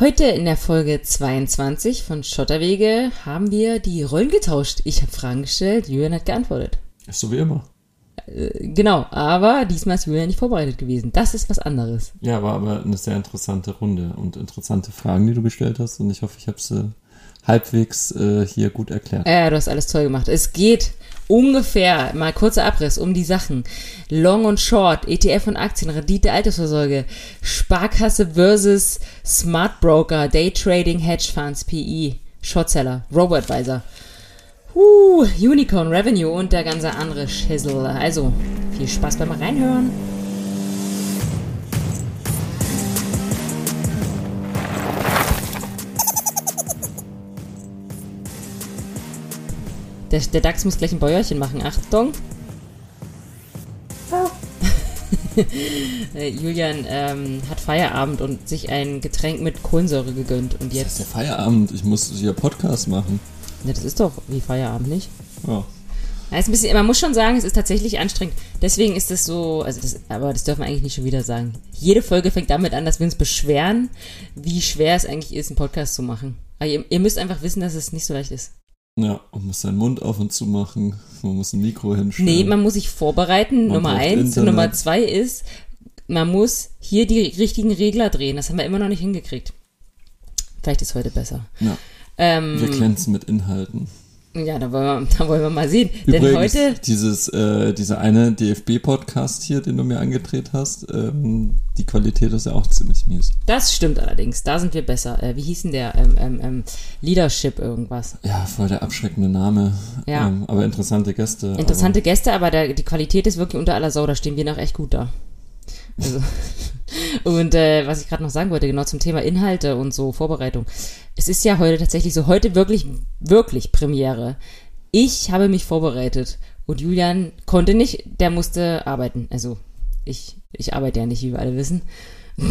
Heute in der Folge 22 von Schotterwege haben wir die Rollen getauscht. Ich habe Fragen gestellt, Julian hat geantwortet. Ist so wie immer. Äh, genau, aber diesmal ist Julian nicht vorbereitet gewesen. Das ist was anderes. Ja, war aber eine sehr interessante Runde und interessante Fragen, die du gestellt hast. Und ich hoffe, ich habe sie halbwegs äh, hier gut erklärt. Ja, du hast alles toll gemacht. Es geht ungefähr, mal kurzer Abriss, um die Sachen. Long und Short, ETF und Aktien, Rendite, Altersvorsorge, Sparkasse versus Smart Broker, Daytrading, Hedgefonds, PE, Shortseller, Robo-Advisor. Uh, Unicorn, Revenue und der ganze andere Schissel. Also, viel Spaß beim Reinhören. Der, der DAX muss gleich ein Bäuerchen machen. Achtung. Äh, Julian ähm, hat Feierabend und sich ein Getränk mit Kohlensäure gegönnt. Und Das jetzt. ist der Feierabend. Ich muss hier Podcast machen. Ne, das ist doch wie Feierabend, nicht? Ja. Ja, ist ein bisschen, man muss schon sagen, es ist tatsächlich anstrengend. Deswegen ist es so, also das, aber das dürfen wir eigentlich nicht schon wieder sagen. Jede Folge fängt damit an, dass wir uns beschweren, wie schwer es eigentlich ist, einen Podcast zu machen. Aber ihr, ihr müsst einfach wissen, dass es nicht so leicht ist. Ja, man muss seinen Mund auf und zu machen. Man muss ein Mikro hinstellen. Nee, man muss sich vorbereiten, Man Nummer eins. Und Internet. Nummer zwei ist, man muss hier die richtigen Regler drehen. Das haben wir immer noch nicht hingekriegt. Vielleicht ist heute besser. ja, Ähm, wir glänzen mit Inhalten. Ja, da wollen, wir, da wollen wir mal sehen. Denn Übrigens, heute, dieses, äh, dieser eine DFB-Podcast hier, den du mir angedreht hast, ähm, die Qualität ist ja auch ziemlich mies. das stimmt allerdings, da sind wir besser. Äh, wie hieß denn der? Ähm, ähm, ähm, Leadership irgendwas. Ja, voll der abschreckende Name. Ja. Ähm, aber interessante Gäste. Interessante Gäste, aber der, die Qualität ist wirklich unter aller Sau. Da stehen wir noch echt gut da. Also. Und äh, was ich gerade noch sagen wollte, genau zum Thema Inhalte und so Vorbereitung. Es ist ja heute tatsächlich so, heute wirklich, wirklich Premiere. Ich habe mich vorbereitet und Julian konnte nicht, der musste arbeiten. Also ich, ich arbeite ja nicht, wie wir alle wissen.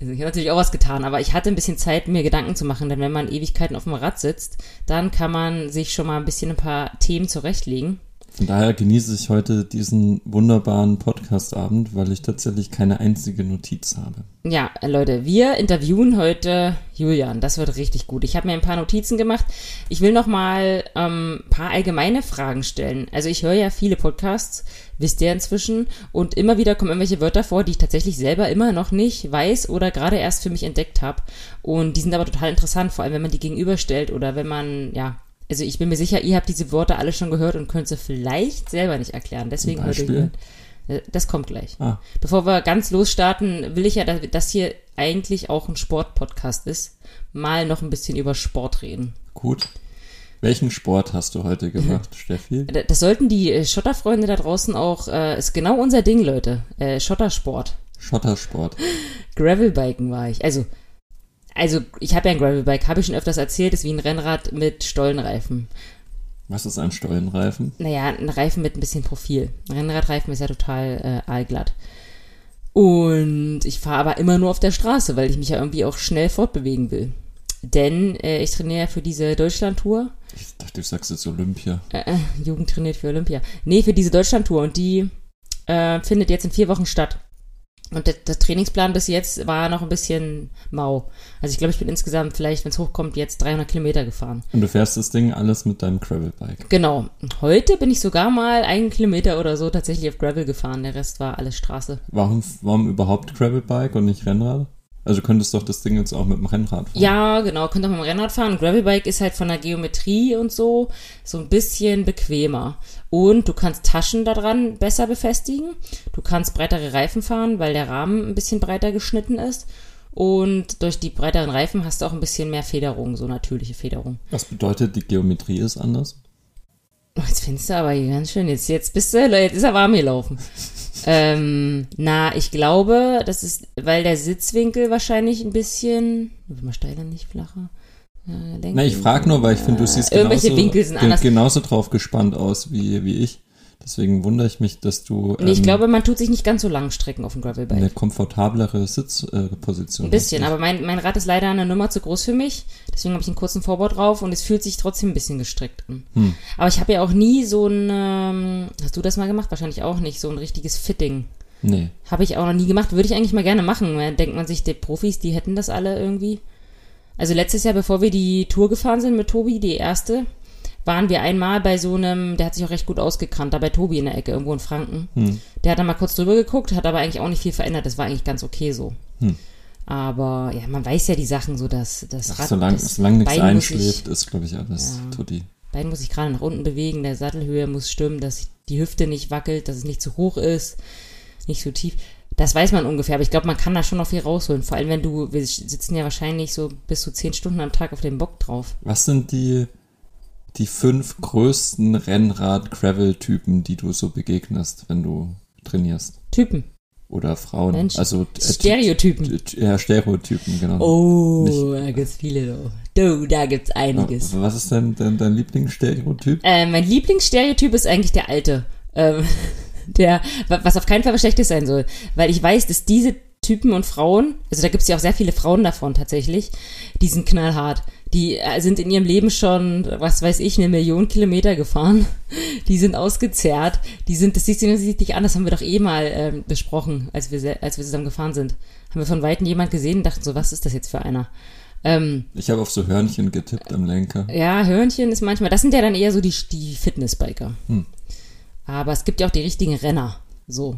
Also ich habe natürlich auch was getan, aber ich hatte ein bisschen Zeit, mir Gedanken zu machen, denn wenn man Ewigkeiten auf dem Rad sitzt, dann kann man sich schon mal ein bisschen ein paar Themen zurechtlegen. Von daher genieße ich heute diesen wunderbaren Podcast-Abend, weil ich tatsächlich keine einzige Notiz habe. Ja, äh, Leute, wir interviewen heute Julian. Das wird richtig gut. Ich habe mir ein paar Notizen gemacht. Ich will noch mal ähm, ein paar allgemeine Fragen stellen. Also ich höre ja viele Podcasts, wisst ihr inzwischen, und immer wieder kommen irgendwelche Wörter vor, die ich tatsächlich selber immer noch nicht weiß oder gerade erst für mich entdeckt habe. Und die sind aber total interessant, vor allem wenn man die gegenüberstellt oder wenn man, ja, also ich bin mir sicher, ihr habt diese Worte alle schon gehört und könnt sie vielleicht selber nicht erklären. Deswegen heute? Julian. Äh, Das kommt gleich. Ah, Bevor wir ganz losstarten, will ich ja, dass das hier eigentlich auch ein Sportpodcast ist, mal noch ein bisschen über Sport reden. gut. Welchen Sport hast du heute gemacht, Steffi? Das sollten die äh, Schotterfreunde da draußen auch, äh, ist genau unser Ding, Leute. Äh, Schottersport. Schottersport. Gravelbiken war ich. Also, also ich habe ja ein Gravelbike, habe ich schon öfters erzählt, ist wie ein Rennrad mit Stollenreifen. Was ist ein Stollenreifen? Naja, ein Reifen mit ein bisschen Profil. Ein Rennradreifen ist ja total äh, aalglatt. Und ich fahre aber immer nur auf der Straße, weil ich mich ja irgendwie auch schnell fortbewegen will. Denn äh, ich trainiere ja für diese Deutschlandtour. Ich dachte, du sagst jetzt Olympia. Äh, äh, Jugend trainiert für Olympia. Nee, für diese Deutschlandtour. Und die äh, findet jetzt in vier Wochen statt. Und der, der Trainingsplan bis jetzt war noch ein bisschen mau. Also ich glaube, ich bin insgesamt vielleicht, wenn es hochkommt, jetzt 300 Kilometer gefahren. Und du fährst das Ding alles mit deinem Gravelbike. Genau. Und heute bin ich sogar mal einen Kilometer oder so tatsächlich auf Gravel gefahren. Der Rest war alles Straße. Warum, warum überhaupt Gravelbike und nicht Rennrad? Also du könntest doch das Ding jetzt auch mit dem Rennrad fahren. Ja, genau. Könnt auch mit dem Rennrad fahren. Gravelbike ist halt von der Geometrie und so so ein bisschen bequemer. Und du kannst Taschen daran besser befestigen. Du kannst breitere Reifen fahren, weil der Rahmen ein bisschen breiter geschnitten ist. Und durch die breiteren Reifen hast du auch ein bisschen mehr Federung, so natürliche Federung. Was bedeutet, die Geometrie ist anders? Oh, Jetzt findest du aber hier ganz schön. Jetzt, jetzt bist du, jetzt ist er warm gelaufen. Ähm, na, ich glaube, das ist, weil der Sitzwinkel wahrscheinlich ein bisschen, mal steiler, nicht flacher. Äh. Na, ich frage nur, weil ich finde, du siehst irgendwelche genauso, Winkel sind anders. genauso drauf gespannt aus wie, wie ich. Deswegen wundere ich mich, dass du Nee, ich ähm, glaube, man tut sich nicht ganz so lang strecken auf dem Gravelbike. eine komfortablere Sitzposition Ein bisschen, aber mein, mein Rad ist leider eine Nummer zu groß für mich. Deswegen habe ich einen kurzen Vorbau drauf und es fühlt sich trotzdem ein bisschen gestreckt an. Hm. Aber ich habe ja auch nie so ein, ähm, hast du das mal gemacht? Wahrscheinlich auch nicht, so ein richtiges Fitting. Nee. Habe ich auch noch nie gemacht. Würde ich eigentlich mal gerne machen. Da denkt man sich, die Profis, die hätten das alle irgendwie. Also letztes Jahr, bevor wir die Tour gefahren sind mit Tobi, die erste, waren wir einmal bei so einem, der hat sich auch recht gut ausgekannt, da bei Tobi in der Ecke, irgendwo in Franken. Hm. Der hat dann mal kurz drüber geguckt, hat aber eigentlich auch nicht viel verändert. Das war eigentlich ganz okay so. Hm. Aber ja, man weiß ja die Sachen so, dass das Ach, solange, das solange nichts Bein einschläft, ist, glaube ich, alles Ja. tutti. Bein muss sich gerade nach unten bewegen, der Sattelhöhe muss stimmen, dass die Hüfte nicht wackelt, dass es nicht zu hoch ist, nicht so tief. Das weiß man ungefähr, aber ich glaube, man kann da schon noch viel rausholen. Vor allem, wenn du, wir sitzen ja wahrscheinlich so bis zu zehn Stunden am Tag auf dem Bock drauf. Was sind die, die fünf größten Rennrad-Gravel-Typen, die du so begegnest, wenn du trainierst? Typen, Oder Frauen? Menschen. Also äh, Stereotypen. Ja, Stereotypen, genau. Oh, Nicht- da gibt's viele, du. Du, da gibt's einiges. Was ist denn dein, dein Lieblingsstereotyp? Äh, mein Lieblingsstereotyp ist eigentlich der alte. Ähm, der, wa- was auf keinen Fall was Schlechtes sein soll. Weil ich weiß, dass diese Typen und Frauen, also da gibt's ja auch sehr viele Frauen davon tatsächlich, die sind knallhart. Die äh, sind in ihrem Leben schon, was weiß ich, eine Million Kilometer gefahren. Die sind ausgezehrt. Die sind, das siehst du nicht an, das haben wir doch eh mal ähm, besprochen, als wir, als wir zusammen gefahren sind. Haben wir von Weitem jemand gesehen und dachten so, was ist das jetzt für einer? Ähm, Ich habe auf so Hörnchen getippt am Lenker. ja, Hörnchen ist manchmal, das sind ja dann eher so die, die Fitnessbiker. Hm. Aber es gibt ja auch die richtigen Renner. So.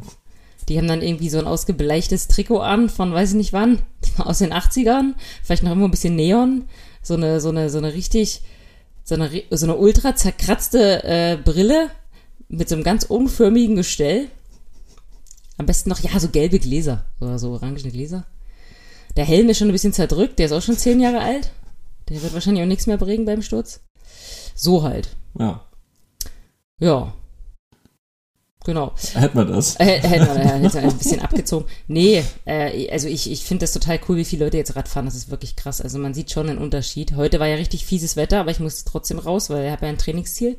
Die haben dann irgendwie so ein ausgebleichtes Trikot an von weiß ich nicht wann, aus den 80ern. Vielleicht noch immer ein bisschen Neon. So eine, so eine, so eine richtig, so eine, so eine ultra zerkratzte äh, Brille mit so einem ganz unförmigen Gestell. Am besten noch, ja, so gelbe Gläser oder so orangene Gläser. Der Helm ist schon ein bisschen zerdrückt, der ist auch schon zehn Jahre alt. Der wird wahrscheinlich auch nichts mehr bringen beim Sturz. So halt. Ja, Ja. Genau. hätten wir das. Äh, Hätte man, äh, hätte man ein bisschen abgezogen. Nee, äh, also ich, ich finde das total cool, wie viele Leute jetzt Rad fahren. Das ist wirklich krass. Also man sieht schon einen Unterschied. Heute war ja richtig fieses Wetter, aber ich musste trotzdem raus, weil ich habe ja ein Trainingsziel.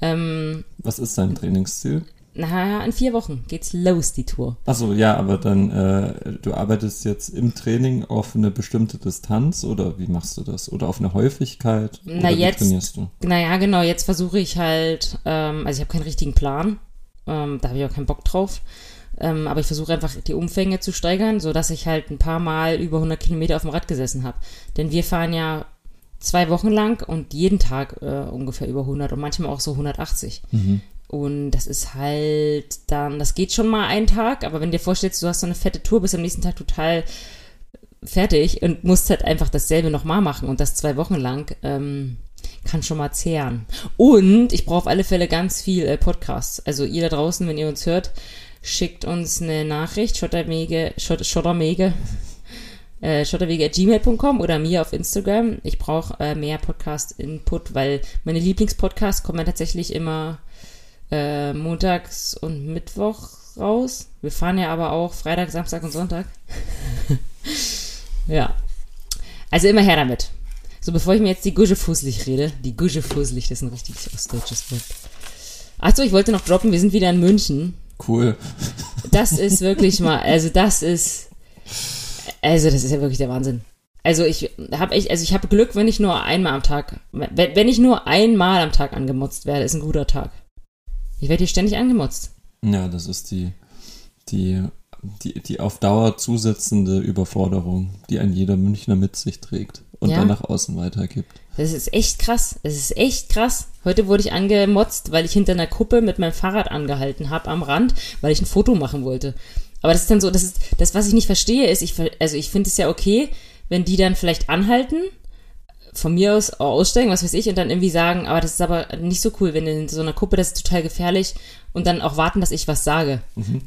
Ähm, Was ist dein Trainingsziel? na, in vier Wochen geht's los, die Tour. Achso, ja, aber dann, äh, du arbeitest jetzt im Training auf eine bestimmte Distanz oder wie machst du das? Oder auf eine Häufigkeit? Na, oder wie jetzt- trainierst du? Naja, genau, jetzt versuche ich halt, ähm, also ich habe keinen richtigen Plan, ähm, da habe ich auch keinen Bock drauf, ähm, aber ich versuche einfach die Umfänge zu steigern, so dass ich halt ein paar Mal über 100 Kilometer auf dem Rad gesessen habe. Denn wir fahren ja zwei Wochen lang und jeden Tag äh, ungefähr über 100 und manchmal auch so 180. Mhm. Und das ist halt dann, das geht schon mal einen Tag, aber wenn du dir vorstellst, du hast so eine fette Tour, bist am nächsten Tag total fertig und musst halt einfach dasselbe nochmal machen und das zwei Wochen lang, ähm, kann schon mal zehren. Und ich brauche auf alle Fälle ganz viel äh, Podcasts. Also ihr da draußen, wenn ihr uns hört, schickt uns eine Nachricht, schottermege, schott, schottermege, äh, schotterwege.gmail.com oder mir auf Instagram. Ich brauche äh, mehr Podcast-Input, weil meine Lieblingspodcasts kommen ja tatsächlich immer äh, montags und Mittwoch raus. Wir fahren ja aber auch Freitag, Samstag und Sonntag. ja. Also immer her damit. So, bevor ich mir jetzt die Gusche fußlich rede, die Gusche fußlich, das ist ein richtig ostdeutsches Wort. Achso, ich wollte noch droppen, wir sind wieder in München. Cool. Das ist wirklich mal, also das ist, also das ist ja wirklich der Wahnsinn. Also ich habe echt, also ich habe Glück, wenn ich nur einmal am Tag, wenn, wenn ich nur einmal am Tag angemotzt werde, ist ein guter Tag. Ich werde hier ständig angemotzt. Ja, das ist die, die, die, die auf Dauer zusetzende Überforderung, die ein jeder Münchner mit sich trägt und Ja. dann nach außen weitergibt. Das ist echt krass. Das ist echt krass. Heute wurde ich angemotzt, weil ich hinter einer Kuppe mit meinem Fahrrad angehalten habe am Rand, weil ich ein Foto machen wollte. Aber das ist dann so, das ist, das, was ich nicht verstehe, ist, ich, also ich finde es ja okay, wenn die dann vielleicht anhalten, von mir aus aussteigen, was weiß ich, und dann irgendwie sagen, aber das ist aber nicht so cool, wenn in so einer Kuppe, das ist total gefährlich, und dann auch warten, dass ich was sage.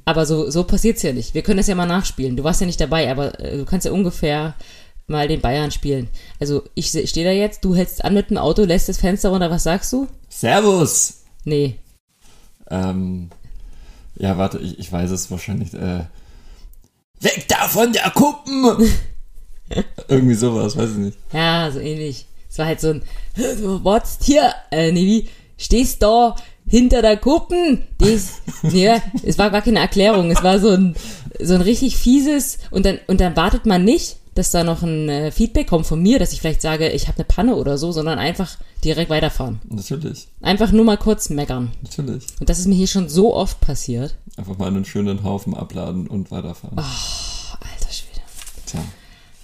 Aber so, so passiert's ja nicht. Wir können das ja mal nachspielen. Du warst ja nicht dabei, aber äh, du kannst ja ungefähr mal den Bayern spielen. Also ich stehe da jetzt, du hältst an mit dem Auto, lässt das Fenster runter, was sagst du? Servus! Nee. Ähm, ja, warte, ich, ich weiß es wahrscheinlich. Äh, weg da von der Kuppen! Irgendwie sowas, weiß ich nicht. Ja, so ähnlich. Es war halt so ein, du wartest hier, äh, nee, wie, stehst da hinter der Kuppen? Das, nee, es war gar keine Erklärung. Es war so ein, so ein richtig fieses, und dann, und dann wartet man nicht, dass da noch ein äh, Feedback kommt von mir, dass ich vielleicht sage, ich habe eine Panne oder so, sondern einfach direkt weiterfahren. Natürlich, Einfach nur mal kurz meckern. natürlich. Und das ist mir hier schon so oft passiert. Einfach mal einen schönen Haufen abladen und weiterfahren. Alter Schwede. Tja.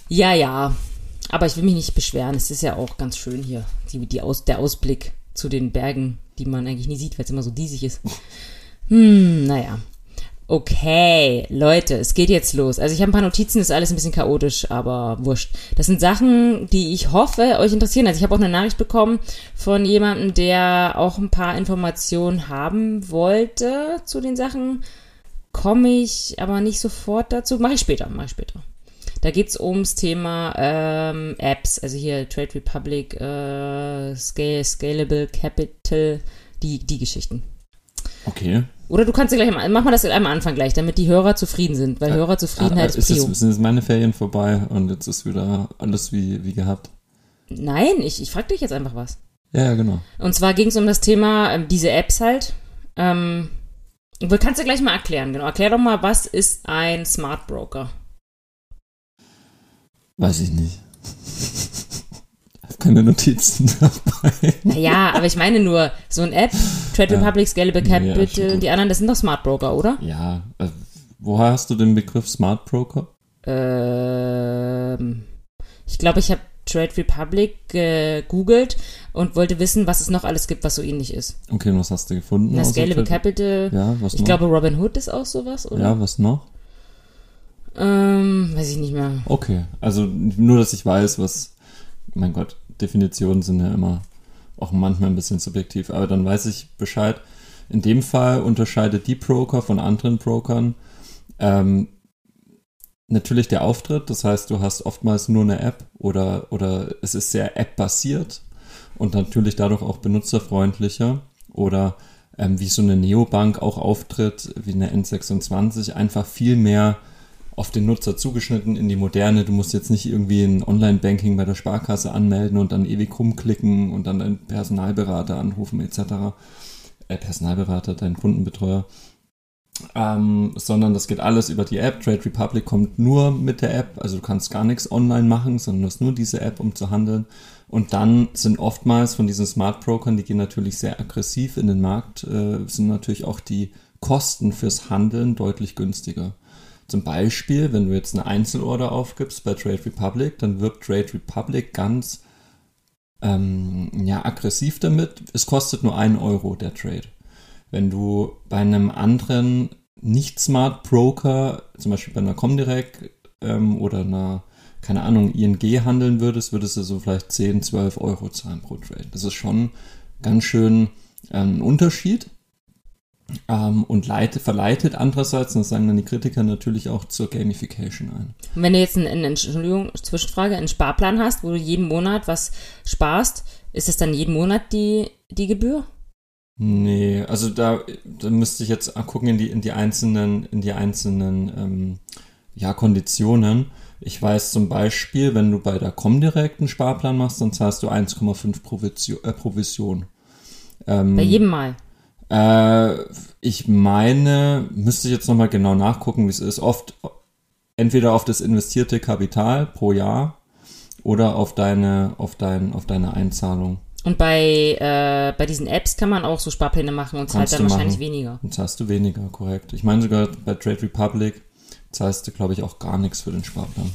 Ja, ja. Aber ich will mich nicht beschweren. Es ist ja auch ganz schön hier, die, die Aus, der Ausblick zu den Bergen, die man eigentlich nie sieht, weil es immer so diesig ist. Hm, naja. Okay, Leute, es geht jetzt los. Also ich habe ein paar Notizen, ist alles ein bisschen chaotisch, aber wurscht. Das sind Sachen, die ich hoffe, euch interessieren. Also ich habe auch eine Nachricht bekommen von jemandem, der auch ein paar Informationen haben wollte zu den Sachen. Komme ich aber nicht sofort dazu. Mache ich später, mache ich später. Da geht's ums Thema ähm, Apps, also hier Trade Republic, äh, Scale, Scalable Capital, die, die Geschichten. Okay. Oder du kannst ja gleich mal, mach mal das am Anfang gleich, damit die Hörer zufrieden sind, weil Hörerzufriedenheit Ah, ist ist Prio. jetzt, sind jetzt meine Ferien vorbei und jetzt ist wieder alles wie, wie gehabt. Nein, ich, ich frag dich jetzt einfach was. Ja, ja, genau. Und zwar ging es um das Thema, ähm, diese Apps halt. Ähm, du kannst du gleich mal erklären, genau. Erklär doch mal, was ist ein Smart Broker? Weiß ich nicht. Hab keine Notizen dabei. Naja, aber ich meine nur, so ein App, Trade Ja. Republic, Scalable Ja, Capital, gut. die anderen, das sind doch Smart Broker, oder? Ja, äh, woher hast du den Begriff Smart Broker? Ähm, ich glaube, ich habe Trade Republic gegoogelt und wollte wissen, was es noch alles gibt, was so ähnlich ist. Okay, und was hast du gefunden? Außer Scalable Trade- Capital, Ja, was ich noch? glaube, Robin Hood ist auch sowas, oder? ja, was noch? Ähm, weiß ich nicht mehr. Okay, also nur, dass ich weiß, was, mein Gott, Definitionen sind ja immer auch manchmal ein bisschen subjektiv, aber dann weiß ich Bescheid. In dem Fall unterscheidet die Broker von anderen Brokern ähm, natürlich der Auftritt, das heißt, du hast oftmals nur eine App oder, oder es ist sehr App-basiert und natürlich dadurch auch benutzerfreundlicher oder ähm, wie so eine Neobank auch auftritt, wie eine N26, einfach viel mehr auf den Nutzer zugeschnitten in die Moderne. Du musst jetzt nicht irgendwie ein Online-Banking bei der Sparkasse anmelden und dann ewig rumklicken und dann deinen Personalberater anrufen etc. Äh, Personalberater, deinen Kundenbetreuer. Ähm, sondern das geht alles über die App. Trade Republic kommt nur mit der App, also du kannst gar nichts online machen, sondern du hast nur diese App, um zu handeln. Und dann sind oftmals von diesen Smart Brokern, die gehen natürlich sehr aggressiv in den Markt, äh, sind natürlich auch die Kosten fürs Handeln deutlich günstiger. Zum Beispiel, wenn du jetzt eine Einzelorder aufgibst bei Trade Republic, dann wirbt Trade Republic ganz ähm, ja, aggressiv damit. Es kostet nur ein Euro der Trade. Wenn du bei einem anderen nicht-Smart Broker, zum Beispiel bei einer Comdirect ähm, oder einer, keine Ahnung, ING handeln würdest, würdest du so vielleicht 10, 12 Euro zahlen pro Trade. Das ist schon ganz schön ähm, ein Unterschied ähm, und leitet, verleitet andererseits, und das sagen dann die Kritiker natürlich auch zur Gamification ein. Und wenn du jetzt einen, Entschuldigung, Zwischenfrage, einen Sparplan hast, wo du jeden Monat was sparst, ist das dann jeden Monat die, die Gebühr? Nee, also da, da müsste ich jetzt gucken in die, in die einzelnen, in die einzelnen ähm, ja, Konditionen. Ich weiß zum Beispiel, wenn du bei der Comdirect einen Sparplan machst, dann zahlst du 1,5 Provision. Äh, Provision. Ähm, Bei jedem Mal. Äh, ich meine, müsste ich jetzt nochmal genau nachgucken, wie es ist. Oft entweder auf das investierte Kapital pro Jahr oder auf deine, auf dein, auf deine Einzahlung. Und bei, äh, bei diesen Apps kann man auch so Sparpläne machen und zahlt dann wahrscheinlich machen. weniger. Dann zahlst du weniger, korrekt. Ich meine sogar bei Trade Republic zahlst du, glaube ich, auch gar nichts für den Sparplan.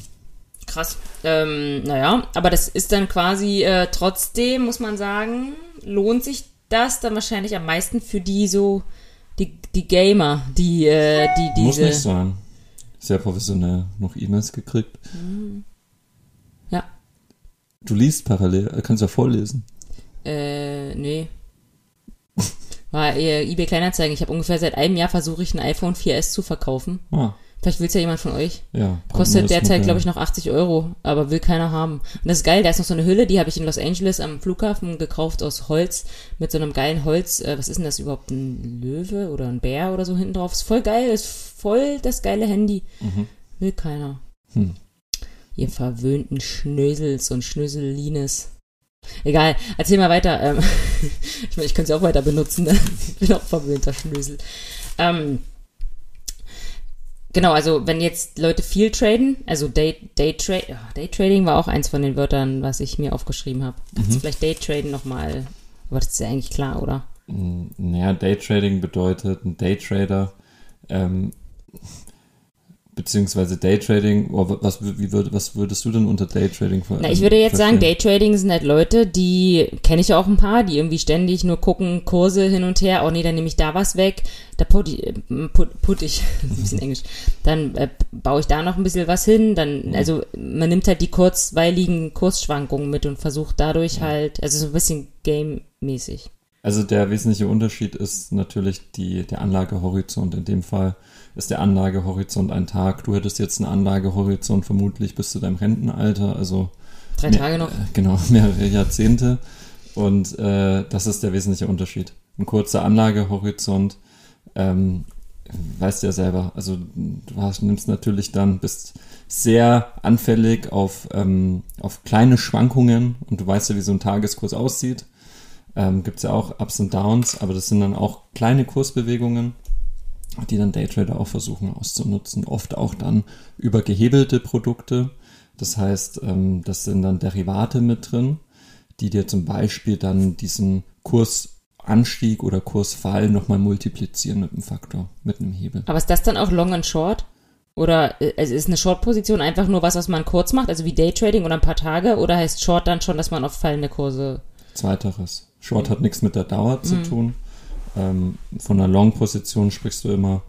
Krass. Ähm, naja, aber das ist dann quasi äh, trotzdem, muss man sagen, lohnt sich das dann wahrscheinlich am meisten für die so, die, die Gamer, die, äh, die Muss diese. nicht sein. Sehr professionell. Noch E-Mails gekriegt. Ja. Du liest parallel, äh, kannst ja vorlesen. Äh, nee. War eher eBay Kleinanzeigen. Ich habe ungefähr seit einem Jahr versuche ich ein iPhone 4S zu verkaufen. Ah, Vielleicht will's ja jemand von euch. ja. Kostet derzeit, glaube ich, noch 80 Euro, aber will keiner haben. Und das ist geil, da ist noch so eine Hülle, die habe ich in Los Angeles am Flughafen gekauft aus Holz, mit so einem geilen Holz. Äh, was ist denn das überhaupt? Ein Löwe oder ein Bär oder so hinten drauf? Ist voll geil, ist voll das geile Handy. Mhm. Will keiner. Hm. Ihr verwöhnten Schnösels und Schnösellines. Egal, erzähl mal weiter. Ähm, ich meine, ich könnte sie auch weiter benutzen. Ne? Ich bin auch verwöhnter Schnösel. Ähm, genau, also wenn jetzt Leute viel traden, also Day, Day, Day Trading war auch eins von den Wörtern, was ich mir aufgeschrieben habe. Kannst du vielleicht Day Traden nochmal, aber das ist ja eigentlich klar, oder? Naja, Daytrading bedeutet, ein Daytrader ähm, beziehungsweise Daytrading, oh, was, wie würd, was würdest du denn unter Daytrading Na, ich würde jetzt verstehen? sagen, Daytrading sind halt Leute, die kenne ich auch ein paar, die irgendwie ständig nur gucken, Kurse hin und her, oh nee, dann nehme ich da was weg, da put, ich- äh, put, put ich, ein bisschen Englisch, dann äh, baue ich da noch ein bisschen was hin, dann, also man nimmt halt die kurzweiligen Kursschwankungen mit und versucht dadurch halt, also so ein bisschen game-mäßig. Also der wesentliche Unterschied ist natürlich die, der Anlagehorizont. In dem Fall ist der Anlagehorizont ein Tag. Du hättest jetzt einen Anlagehorizont vermutlich bis zu deinem Rentenalter, also Drei mehr- Tage noch. äh, Genau, mehrere Jahrzehnte. Und äh, das ist der wesentliche Unterschied. Ein kurzer Anlagehorizont, ähm, weißt du ja selber. Also du hast, nimmst natürlich dann, bist sehr anfällig auf, ähm, auf kleine Schwankungen und du weißt ja, wie so ein Tageskurs aussieht. Ähm, Gibt es ja auch Ups und Downs, aber das sind dann auch kleine Kursbewegungen, die dann Daytrader auch versuchen auszunutzen. Oft auch dann über gehebelte Produkte. Das heißt, ähm, das sind dann Derivate mit drin, die dir zum Beispiel dann diesen Kursanstieg oder Kursfall nochmal multiplizieren mit einem Faktor, mit einem Hebel. Aber ist das dann auch Long und Short? Oder äh, also ist eine Short-Position einfach nur was, was man kurz macht, also wie Daytrading oder ein paar Tage? Oder heißt Short dann schon, dass man auf fallende Kurse Zweiteres. Short hat nichts mit der Dauer zu tun. Ähm, von einer Long-Position sprichst du immer,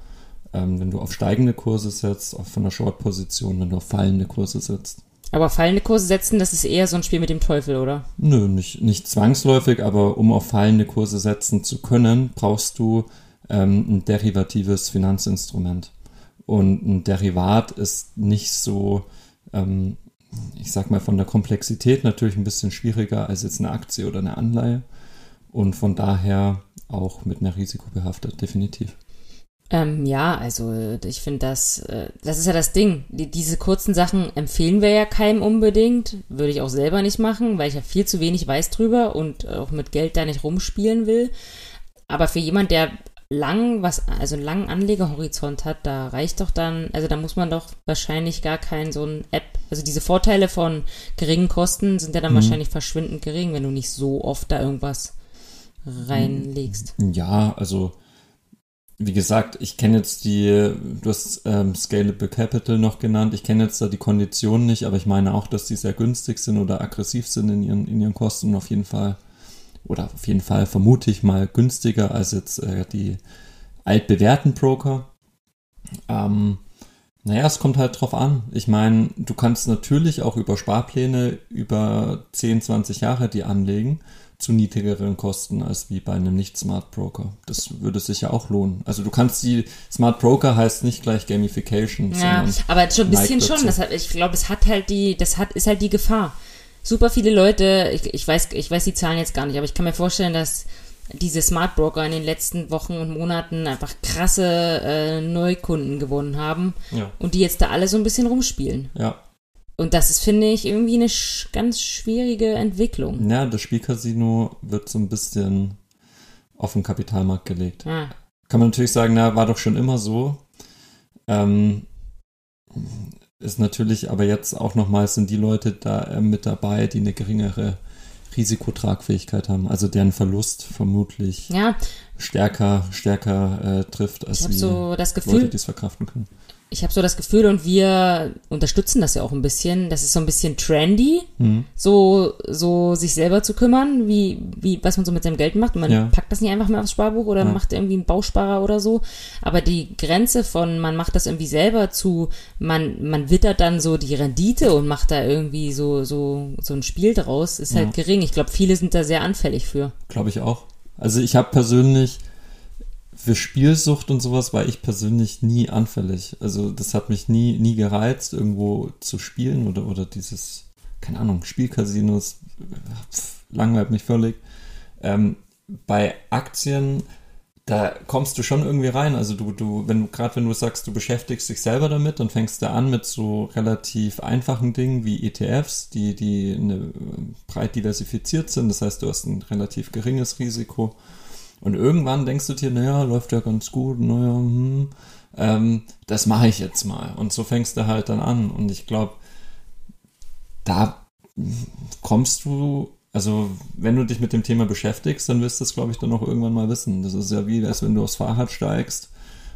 ähm, wenn du auf steigende Kurse setzt, auch von einer Short-Position, wenn du auf fallende Kurse setzt. Aber fallende Kurse setzen, das ist eher so ein Spiel mit dem Teufel, oder? Nö, nicht, nicht zwangsläufig, aber um auf fallende Kurse setzen zu können, brauchst du ähm, ein derivatives Finanzinstrument. Und ein Derivat ist nicht so, ähm, ich sag mal, von der Komplexität natürlich ein bisschen schwieriger als jetzt eine Aktie oder eine Anleihe. Und von daher auch mit mehr Risiko behaftet, definitiv. Ähm, ja, also ich finde das, äh, das ist ja das Ding. Die, diese kurzen Sachen empfehlen wir ja keinem unbedingt. Würde ich auch selber nicht machen, weil ich ja viel zu wenig weiß drüber und auch mit Geld da nicht rumspielen will. Aber für jemand, der lang was, also einen langen Anlegerhorizont hat, da reicht doch dann, also da muss man doch wahrscheinlich gar kein so ein App, also diese Vorteile von geringen Kosten sind ja dann wahrscheinlich verschwindend gering, wenn du nicht so oft da irgendwas reinlegst. Ja, also wie gesagt, ich kenne jetzt die, du hast ähm, Scalable Capital noch genannt, ich kenne jetzt da die Konditionen nicht, aber ich meine auch, dass die sehr günstig sind oder aggressiv sind in ihren, in ihren Kosten auf jeden Fall. Oder auf jeden Fall vermute ich mal günstiger als jetzt äh, die altbewährten Broker. Ähm, naja, es kommt halt drauf an. Ich meine, du kannst natürlich auch über Sparpläne über 10, 20 Jahre die anlegen zu niedrigeren Kosten als wie bei einem nicht-Smart Broker. Das würde sich ja auch lohnen. Also du kannst die Smart Broker heißt nicht gleich Gamification, Ja, aber schon ein bisschen schon. Das hat, ich glaube, es hat halt die, das hat, ist halt die Gefahr. Super viele Leute, ich, ich weiß, ich weiß die Zahlen jetzt gar nicht, aber ich kann mir vorstellen, dass diese Smart Broker in den letzten Wochen und Monaten einfach krasse äh, Neukunden gewonnen haben ja, und die jetzt da alle so ein bisschen rumspielen. ja. Und das ist, finde ich, irgendwie eine sch ganz schwierige Entwicklung. Ja, das Spielcasino wird so ein bisschen auf den Kapitalmarkt gelegt. Ja. Kann man natürlich sagen, na, war doch schon immer so. Ähm, ist natürlich aber jetzt auch nochmal, sind die Leute da äh, mit dabei, die eine geringere Risikotragfähigkeit haben, also deren Verlust vermutlich ja, stärker, stärker äh, trifft, als ich habe wie so das Leute, Gefühl, die es verkraften können. Ich habe so das Gefühl und wir unterstützen das ja auch ein bisschen. Das ist so ein bisschen trendy, Mhm. so, so sich selber zu kümmern, wie, wie, was man so mit seinem Geld macht. Und man Ja. packt das nicht einfach mehr aufs Sparbuch oder Ja. macht irgendwie einen Bausparer oder so. Aber die Grenze von, man macht das irgendwie selber zu, man, man wittert dann so die Rendite und macht da irgendwie so, so, so ein Spiel draus, ist halt Ja. gering. Ich glaube, viele sind da sehr anfällig für. Glaube ich auch. Also ich habe persönlich für Spielsucht und sowas war ich persönlich nie anfällig. Also das hat mich nie, nie gereizt, irgendwo zu spielen oder, oder dieses, keine Ahnung, Spielcasinos, langweilt mich völlig. Ähm, bei Aktien, da kommst du schon irgendwie rein. Also du, du, wenn du, gerade wenn du sagst, du beschäftigst dich selber damit, dann fängst du an mit so relativ einfachen Dingen wie ETFs, die, die eine, breit diversifiziert sind. Das heißt, du hast ein relativ geringes Risiko. Und irgendwann denkst du dir, naja, läuft ja ganz gut, naja, hm, ähm, das mache ich jetzt mal. Und so fängst du halt dann an. Und ich glaube, da kommst du, also wenn du dich mit dem Thema beschäftigst, dann wirst du es, glaube ich, dann auch irgendwann mal wissen. Das ist ja wie, als wenn du aufs Fahrrad steigst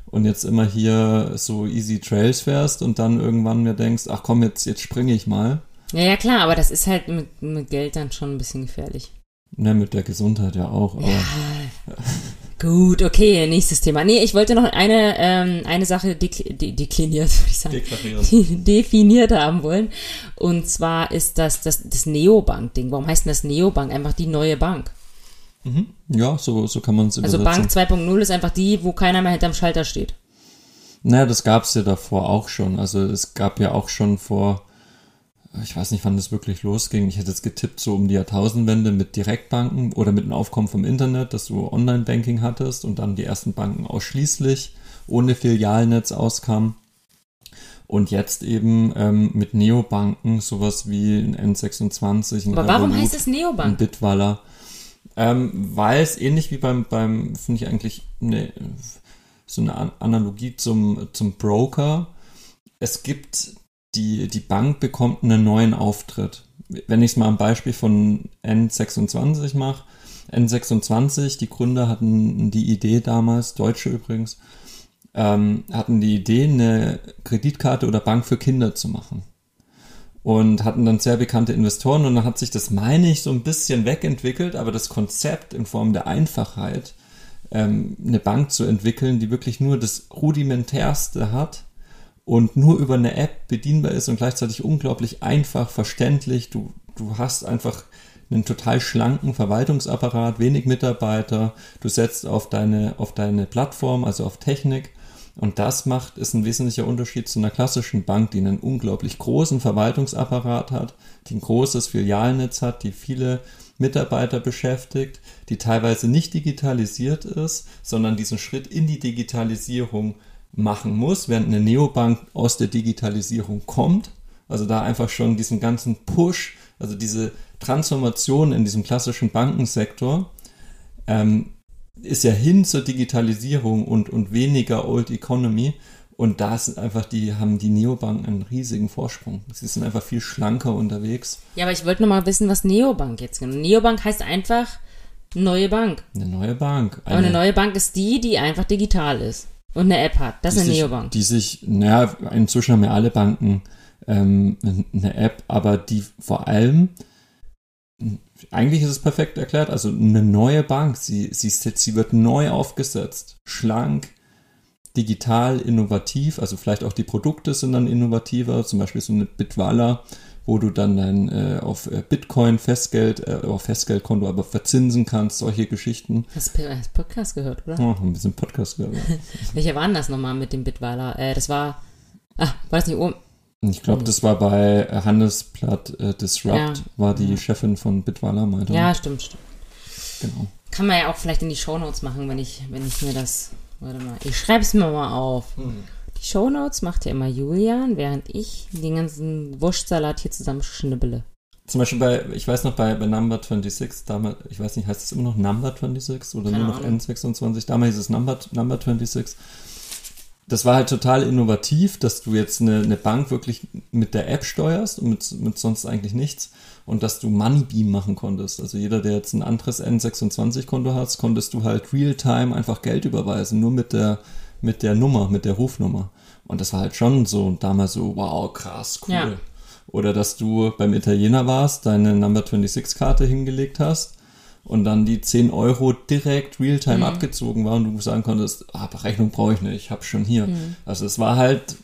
und jetzt immer hier so easy Trails fährst und dann irgendwann mir denkst, ach komm, jetzt, jetzt springe ich mal. Ja, ja, klar, aber das ist halt mit, mit Geld dann schon ein bisschen gefährlich. Ne, mit der Gesundheit ja auch. Aber Ja. Gut, okay, nächstes Thema. Nee, ich wollte noch eine, ähm, eine Sache dekli de dekliniert, würde ich sagen. Definiert haben wollen. Und zwar ist das das, das Neobank-Ding. Warum heißt denn das Neobank? Einfach die neue Bank. Ja, so, so kann man es Also. Bank 2.0 ist einfach die, wo keiner mehr hinterm Schalter steht. Naja, das gab's ja davor auch schon. Also es gab ja auch schon vor, ich weiß nicht, wann das wirklich losging. Ich hätte jetzt getippt, so um die Jahrtausendwende mit Direktbanken oder mit dem Aufkommen vom Internet, dass du Online-Banking hattest und dann die ersten Banken ausschließlich ohne Filialnetz auskamen. Und jetzt eben ähm, mit Neobanken, sowas wie ein N26, ein Aber warum Revolut, heißt es ein Neobank? Bitwaller. Ähm, weil es ähnlich wie beim, beim finde ich eigentlich eine, so eine An- Analogie zum, zum Broker. Es gibt, die, die Bank bekommt einen neuen Auftritt. Wenn ich es mal am Beispiel von N26 mache, N26, die Gründer hatten die Idee damals, Deutsche übrigens, ähm, hatten die Idee, eine Kreditkarte oder Bank für Kinder zu machen und hatten dann sehr bekannte Investoren und dann hat sich das, meine ich, so ein bisschen wegentwickelt, aber das Konzept in Form der Einfachheit, ähm, eine Bank zu entwickeln, die wirklich nur das rudimentärste hat und nur über eine App bedienbar ist und gleichzeitig unglaublich einfach, verständlich. Du, du hast einfach einen total schlanken Verwaltungsapparat, wenig Mitarbeiter, du setzt auf deine, auf deine Plattform, also auf Technik und das macht, ist ein wesentlicher Unterschied zu einer klassischen Bank, die einen unglaublich großen Verwaltungsapparat hat, die ein großes Filialnetz hat, die viele Mitarbeiter beschäftigt, die teilweise nicht digitalisiert ist, sondern diesen Schritt in die Digitalisierung machen muss, während eine Neobank aus der Digitalisierung kommt. Also da einfach schon diesen ganzen Push, also diese Transformation in diesem klassischen Bankensektor, ähm, ist ja hin zur Digitalisierung und, und weniger Old Economy. Und da sind einfach die, haben die Neobanken einen riesigen Vorsprung. Sie sind einfach viel schlanker unterwegs. Ja, aber ich wollte noch mal wissen, was Neobank jetzt genau. Neobank heißt einfach neue Bank. Eine neue Bank. Aber eine neue Bank ist die, die einfach digital ist und eine App hat. Das ist eine sich, Neobank. Die sich, naja, inzwischen haben ja alle Banken ähm, eine App, aber die vor allem, eigentlich ist es perfekt erklärt, also eine neue Bank, sie, sie, sie wird neu aufgesetzt, schlank, digital, innovativ, also vielleicht auch die Produkte sind dann innovativer, zum Beispiel so eine Bitwala, wo du dann dein äh, auf äh, Bitcoin Festgeld, äh, auf Festgeldkonto aber verzinsen kannst, solche Geschichten. Hast du Podcast gehört, oder? Oh, ein bisschen Podcast gehört. Welcher war denn das nochmal mit dem Bitweiler? Äh, das war, ah, war das nicht oben? Ich glaube, das war bei Handelsblatt äh, Disrupt, Ja. war die Chefin von Bitwala, meinte. Ja, stimmt, stimmt. Genau. Kann man ja auch vielleicht in die Shownotes machen, wenn ich, wenn ich mir das, warte mal, ich schreibe es mir mal auf. Die Shownotes macht ja immer Julian, während ich den ganzen Wurstsalat hier zusammen schnibbele. Zum Beispiel bei, ich weiß noch, bei, bei Number 26, damals, ich weiß nicht, heißt es immer noch Number 26 oder Keine nur noch Ahnung. N26? Damals hieß es Number, Number 26. Das war halt total innovativ, dass du jetzt eine, eine Bank wirklich mit der App steuerst und mit, mit sonst eigentlich nichts und dass du Moneybeam machen konntest. Also jeder, der jetzt ein anderes N26-Konto hat, konntest du halt real-time einfach Geld überweisen, nur mit der, mit der Nummer, mit der Rufnummer. Und das war halt schon so damals so, wow, krass, cool. Ja. Oder dass du beim Italiener warst, deine Number 26-Karte hingelegt hast und dann die 10 Euro direkt real-time abgezogen waren und du sagen konntest, ah, Berechnung brauche ich nicht, ich habe schon hier. Also es war halt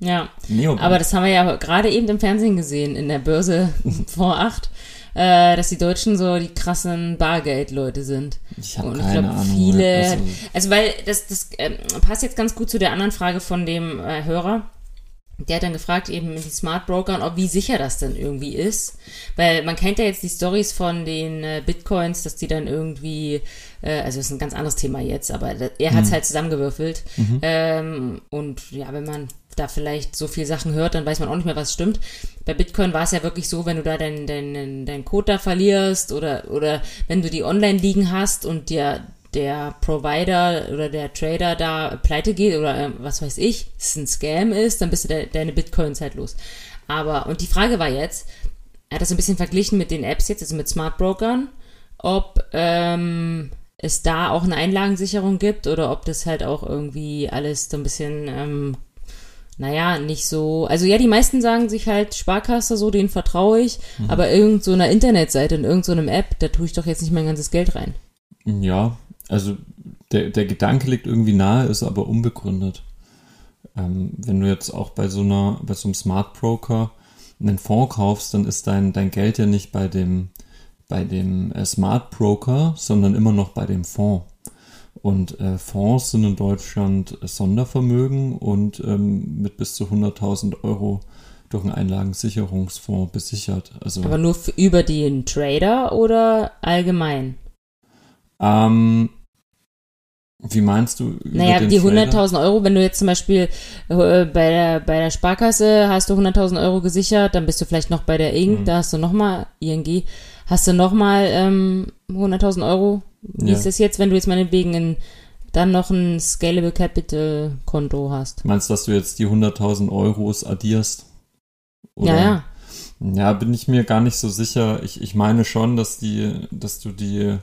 Ja, Neobank. aber das haben wir ja gerade eben im Fernsehen gesehen, in der Börse vor acht, äh, dass die Deutschen so die krassen Bargeldleute sind. Ich hab Und keine glaub, Ahnung, Viele, also- also, weil das, das ähm, passt jetzt ganz gut zu der anderen Frage von dem äh, Hörer. Der hat dann gefragt, eben mit den Smart Brokern, ob wie sicher das denn irgendwie ist. Weil man kennt ja jetzt die Stories von den äh, Bitcoins, dass die dann irgendwie, äh, also das ist ein ganz anderes Thema jetzt, aber er hat es halt zusammengewürfelt. Ähm, und ja, wenn man da vielleicht so viel Sachen hört, dann weiß man auch nicht mehr, was stimmt. Bei Bitcoin war es ja wirklich so, wenn du da deinen dein, dein Code da verlierst oder, oder wenn du die online liegen hast und dir der Provider oder der Trader da pleite geht oder äh, was weiß ich, es ein Scam ist, dann bist du de deine Bitcoins halt los. Aber, und die Frage war jetzt, er hat das ein bisschen verglichen mit den Apps jetzt, also mit Smart Brokern, ob ähm, es da auch eine Einlagensicherung gibt oder ob das halt auch irgendwie alles so ein bisschen, ähm, naja, nicht so. Also ja, die meisten sagen sich halt Sparkasse, so, denen vertraue ich, mhm. aber irgend so einer Internetseite und irgend so App, da tue ich doch jetzt nicht mein ganzes Geld rein. Ja, also der, der Gedanke liegt irgendwie nahe, ist aber unbegründet. Ähm, wenn du jetzt auch bei so einer, bei so einem Smart Broker einen Fonds kaufst, dann ist dein, dein Geld ja nicht bei dem, bei dem äh, Smart Broker, sondern immer noch bei dem Fonds. Und äh, Fonds sind in Deutschland Sondervermögen und ähm, mit bis zu 100.000 Euro durch einen Einlagensicherungsfonds besichert. Also, Aber nur über den Trader oder allgemein? Ähm, wie meinst du? Naja, die 100.000 Euro, wenn du jetzt zum Beispiel äh, bei, der, bei der Sparkasse hast du 100.000 Euro gesichert, dann bist du vielleicht noch bei der ING, mhm. da hast du nochmal, ING, hast du nochmal ähm, 100.000 Euro. Wie ja. ist das jetzt, wenn du jetzt meinetwegen in, dann noch ein Scalable Capital Konto hast? Meinst du, dass du jetzt die 100.000 Euros addierst? Oder? Ja, ja. Ja, bin ich mir gar nicht so sicher. Ich, ich meine schon, dass die, dass du die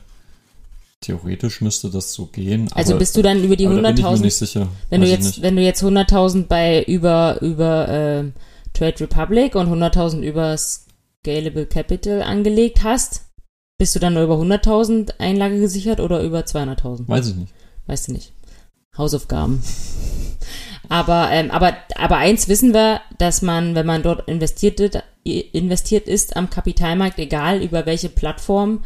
Theoretisch müsste das so gehen. Also bist du dann über die 100.000? nicht sicher. Wenn du jetzt, wenn du jetzt 100.000 bei über über äh, Trade Republic und 100.000 über Scalable Capital angelegt hast, bist du dann nur über 100.000 Einlage gesichert oder über 200.000? Weiß ich nicht. Weißt du nicht. Hausaufgaben. aber ähm, aber aber eins wissen wir, dass man, wenn man dort investiert, investiert ist am Kapitalmarkt, egal über welche Plattform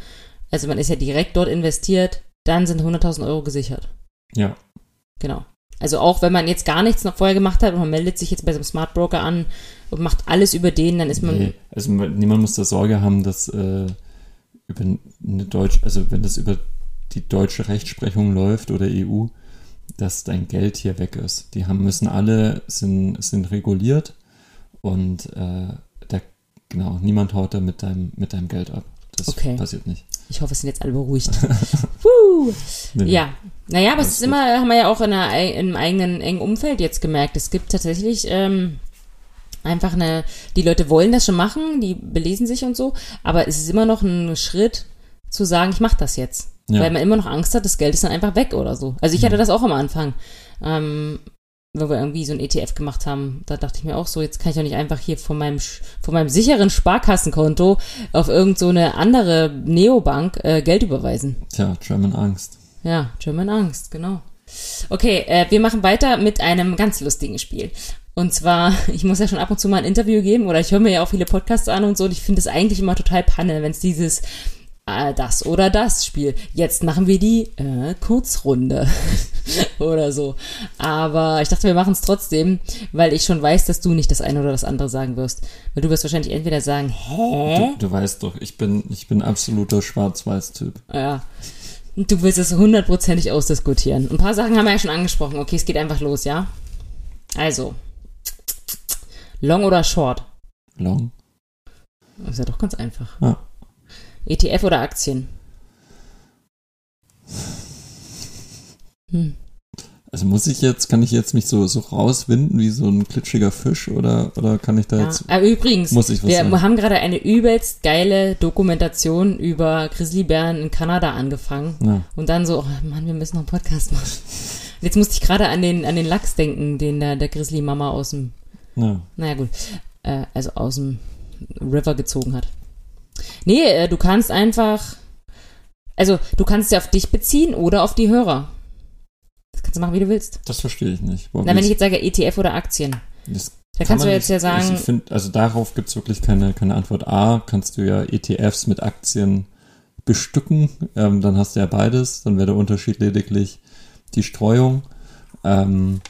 also man ist ja direkt dort investiert, dann sind 100.000 Euro gesichert. Ja. Genau. Also auch wenn man jetzt gar nichts noch vorher gemacht hat und man meldet sich jetzt bei so einem Smart Broker an und macht alles über den, dann ist man. Nee, also niemand muss da Sorge haben, dass äh, über eine Deutsch, also wenn das über die deutsche Rechtsprechung läuft oder EU, dass dein Geld hier weg ist. Die haben müssen alle sind, sind reguliert und äh, da, genau, niemand haut da mit deinem, mit deinem Geld ab. Das okay. passiert nicht. Ich hoffe, es sind jetzt alle beruhigt. Nee. Ja. Naja, aber es ist immer, haben wir ja auch in einer, im eigenen engen Umfeld jetzt gemerkt. Es gibt tatsächlich ähm, einfach eine, die Leute wollen das schon machen, die belesen sich und so, aber es ist immer noch ein Schritt zu sagen, ich mache das jetzt. Ja. Weil man immer noch Angst hat, das Geld ist dann einfach weg oder so. Also ich hatte das auch am Anfang. Ähm, wo wir irgendwie so ein ETF gemacht haben, da dachte ich mir auch so, jetzt kann ich doch nicht einfach hier von meinem, von meinem sicheren Sparkassenkonto auf irgend so eine andere Neobank äh, Geld überweisen. Tja, German Angst. Ja, German Angst, genau. Okay, äh, wir machen weiter mit einem ganz lustigen Spiel. Und zwar, ich muss ja schon ab und zu mal ein Interview geben oder ich höre mir ja auch viele Podcasts an und so und ich finde es eigentlich immer total panne, wenn es dieses äh, das oder das Spiel. Jetzt machen wir die äh, Kurzrunde oder so. Aber ich dachte, wir machen es trotzdem, weil ich schon weiß, dass du nicht das eine oder das andere sagen wirst. Weil du wirst wahrscheinlich entweder sagen, hä? Du, du weißt doch, ich bin, ich bin absoluter Schwarz-Weiß-Typ. Ja. Du willst es hundertprozentig ausdiskutieren. Ein paar Sachen haben wir ja schon angesprochen. Okay, es geht einfach los, ja? Also. Long oder Short? Long. Das ist ja doch ganz einfach. Ja. ETF oder Aktien? Hm. Also muss ich jetzt, kann ich jetzt mich so, so rauswinden wie so ein klitschiger Fisch oder, oder kann ich da ja. jetzt. Aber ah, übrigens, muss ich was wir sagen? haben gerade eine übelst geile Dokumentation über Grizzlybären in Kanada angefangen. Ja. Und dann so, oh Mann, wir müssen noch einen Podcast machen. Jetzt musste ich gerade an den, an den Lachs denken, den der, der Grizzly-Mama aus dem. Ja. Naja, gut. Äh, also aus dem River gezogen hat. Nee, äh, du kannst einfach, also du kannst ja auf dich beziehen oder auf die Hörer. Das kannst du machen, wie du willst. Das verstehe ich nicht. Warum Na, wenn ich jetzt sage ETF oder Aktien. da kannst du jetzt ja sagen. Ich find, also darauf gibt es wirklich keine, keine Antwort. A, kannst du ja ETFs mit Aktien bestücken, ähm, dann hast du ja beides, dann wäre der Unterschied lediglich die Streuung. Ähm,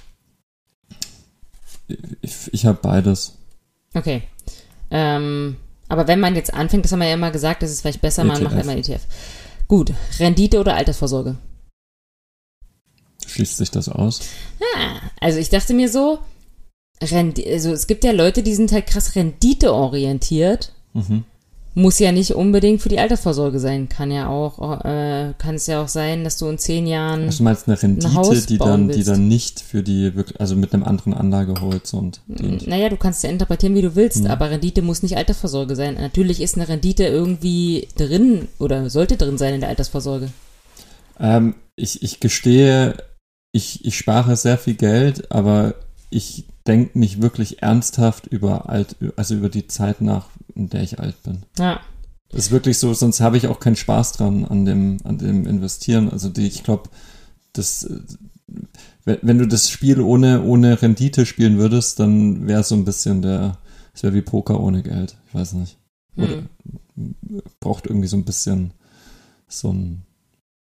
ich ich habe beides. Okay. Ähm, aber wenn man jetzt anfängt, das haben wir ja immer gesagt, das ist vielleicht besser, ETF. man macht einmal ETF. Gut, Rendite oder Altersvorsorge? Schließt sich das aus? Ja, also ich dachte mir so, Rendi also es gibt ja Leute, die sind halt krass renditeorientiert. Mhm muss ja nicht unbedingt für die Altersvorsorge sein. Kann ja auch, äh, kann es ja auch sein, dass du in zehn Jahren. Also du meinst eine Rendite, ein die dann, willst. die dann nicht für die, also mit einem anderen Anlagehorizont. Naja, du kannst ja interpretieren, wie du willst, mhm. aber Rendite muss nicht Altersvorsorge sein. Natürlich ist eine Rendite irgendwie drin oder sollte drin sein in der Altersvorsorge. Ähm, ich, ich gestehe, ich, ich spare sehr viel Geld, aber ich denke nicht wirklich ernsthaft über alt, also über die Zeit nach, in der ich alt bin. Ja. Das ist wirklich so, sonst habe ich auch keinen Spaß dran an dem, an dem Investieren. Also die, ich glaube, das, äh, wenn, du das Spiel ohne, ohne Rendite spielen würdest, dann wäre so ein bisschen der, es wäre wie Poker ohne Geld. Ich weiß nicht. Oder Hm. braucht irgendwie so ein bisschen so ein,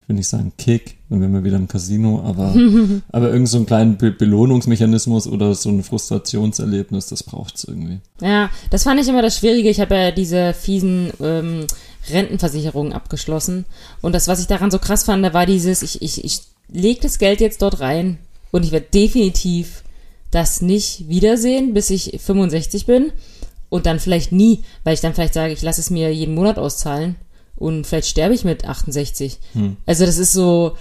ich will nicht sagen Kick, dann wären wir wieder im Casino, aber, aber irgend so einen kleinen Be Belohnungsmechanismus oder so ein Frustrationserlebnis, das braucht's irgendwie. Ja, das fand ich immer das Schwierige. Ich habe ja diese fiesen ähm, Rentenversicherungen abgeschlossen. Und das, was ich daran so krass fand, da war dieses, ich, ich, ich lege das Geld jetzt dort rein und ich werde definitiv das nicht wiedersehen, bis ich 65 bin. Und dann vielleicht nie, weil ich dann vielleicht sage, ich lasse es mir jeden Monat auszahlen und vielleicht sterbe ich mit 68. Hm. Also das ist so,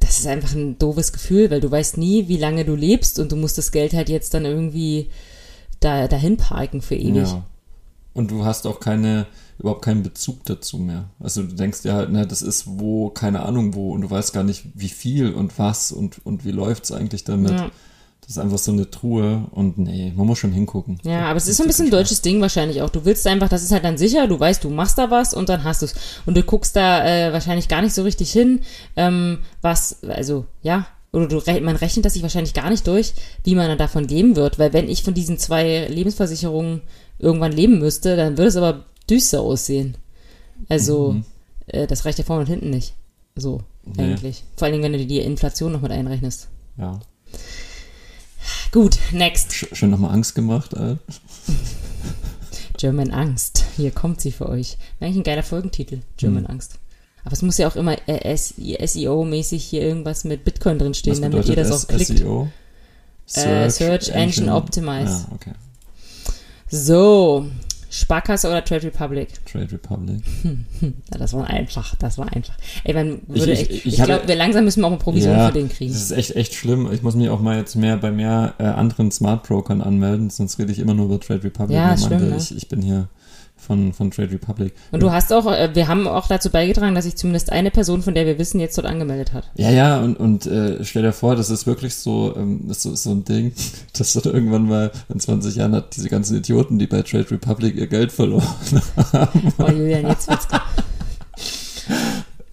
das ist einfach ein doofes Gefühl, weil du weißt nie, wie lange du lebst und du musst das Geld halt jetzt dann irgendwie da, dahin parken für ewig. Ja. Und du hast auch keine, überhaupt keinen Bezug dazu mehr. Also du denkst dir halt, na, das ist wo, keine Ahnung wo, und du weißt gar nicht, wie viel und was und, und wie läuft's eigentlich damit. Ja. Das ist einfach so eine Truhe und nee, man muss schon hingucken. Ja, aber es ist so ein bisschen ein deutsches Ding wahrscheinlich auch. Du willst einfach, das ist halt dann sicher, du weißt, du machst da was und dann hast du's. Und du guckst da äh, wahrscheinlich gar nicht so richtig hin, ähm, was, also, ja, oder du, man rechnet das sich wahrscheinlich gar nicht durch, wie man dann davon leben wird. Weil wenn ich von diesen zwei Lebensversicherungen irgendwann leben müsste, dann würde es aber düster aussehen. Also, Mhm. äh, das reicht ja vorne und hinten nicht. So, Nee. eigentlich. Vor allen Dingen, wenn du die Inflation noch mit einrechnest. Ja. Gut, next. Sch schön nochmal Angst gemacht, Alter. German Angst. Hier kommt sie für euch. Wäre eigentlich ein geiler Folgentitel. German Hm. Angst. Aber es muss ja auch immer äh, SEO-mäßig hier irgendwas mit Bitcoin drin stehen, damit ihr das auch klickt. SEO? Äh, Search Engine Optimize. Ja, okay. So, Sparkasse oder Trade Republic? Trade Republic. Ja, das war einfach, das war einfach. Ey, man Ich- würde ich- ich ich, habe- glaube, wir langsam müssen wir auch eine Provision Ja, für den kriegen. Das ist echt, echt schlimm. Ich muss mich auch mal jetzt mehr bei mehr äh, anderen Smart Brokern anmelden, sonst rede ich immer nur über Trade Republic. Ja, stimmt, ne? ich, ich bin hier von, von Trade Republic. Und du hast auch, äh, wir haben auch dazu beigetragen, dass sich zumindest eine Person, von der wir wissen, jetzt dort angemeldet hat. Ja, ja, und, und äh, stell dir vor, das ist wirklich so, ähm, das ist so, so ein Ding, dass dann irgendwann mal in 20 Jahren hat diese ganzen Idioten, die bei Trade Republic ihr Geld verloren haben. Oh, Julian, jetzt wird's.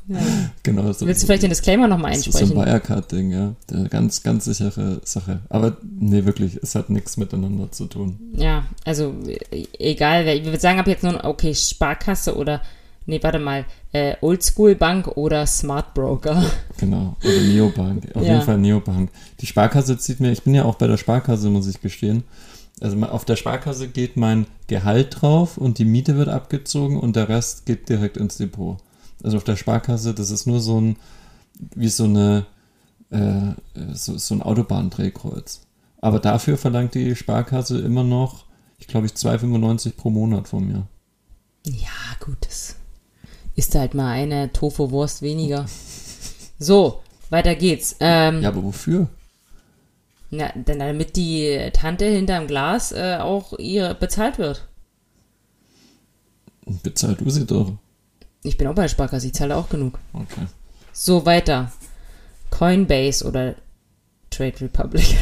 Ja. genau. So, Willst du vielleicht den Disclaimer nochmal das ist so ein einsprechen? Wirecard-Ding, ja. Eine ganz, ganz sichere Sache. Aber nee, wirklich, es hat nichts miteinander zu tun. Ja, also äh, egal, ich würde sagen, ab jetzt nur, okay, Sparkasse oder, nee, warte mal, äh, Oldschool Bank oder Smart Broker. Genau, oder Neobank. Auf Ja. jeden Fall Neobank. Die Sparkasse zieht mir, ich bin ja auch bei der Sparkasse, muss ich gestehen. Also auf der Sparkasse geht mein Gehalt drauf und die Miete wird abgezogen und der Rest geht direkt ins Depot. Also auf der Sparkasse, das ist nur so ein, wie so eine, äh, so, so ein Autobahndrehkreuz. Aber dafür verlangt die Sparkasse immer noch, ich glaube, ich 2,95 pro Monat von mir. Ja, gut, das ist halt mal eine Tofu-Wurst weniger. So, weiter geht's. Ähm, Ja, aber wofür? na, denn damit die Tante hinterm Glas äh, auch ihr bezahlt wird. Bezahlt du sie doch. Ich bin auch bei der Sparkasse, ich zahle auch genug. Okay. So, weiter. Coinbase oder Trade Republic.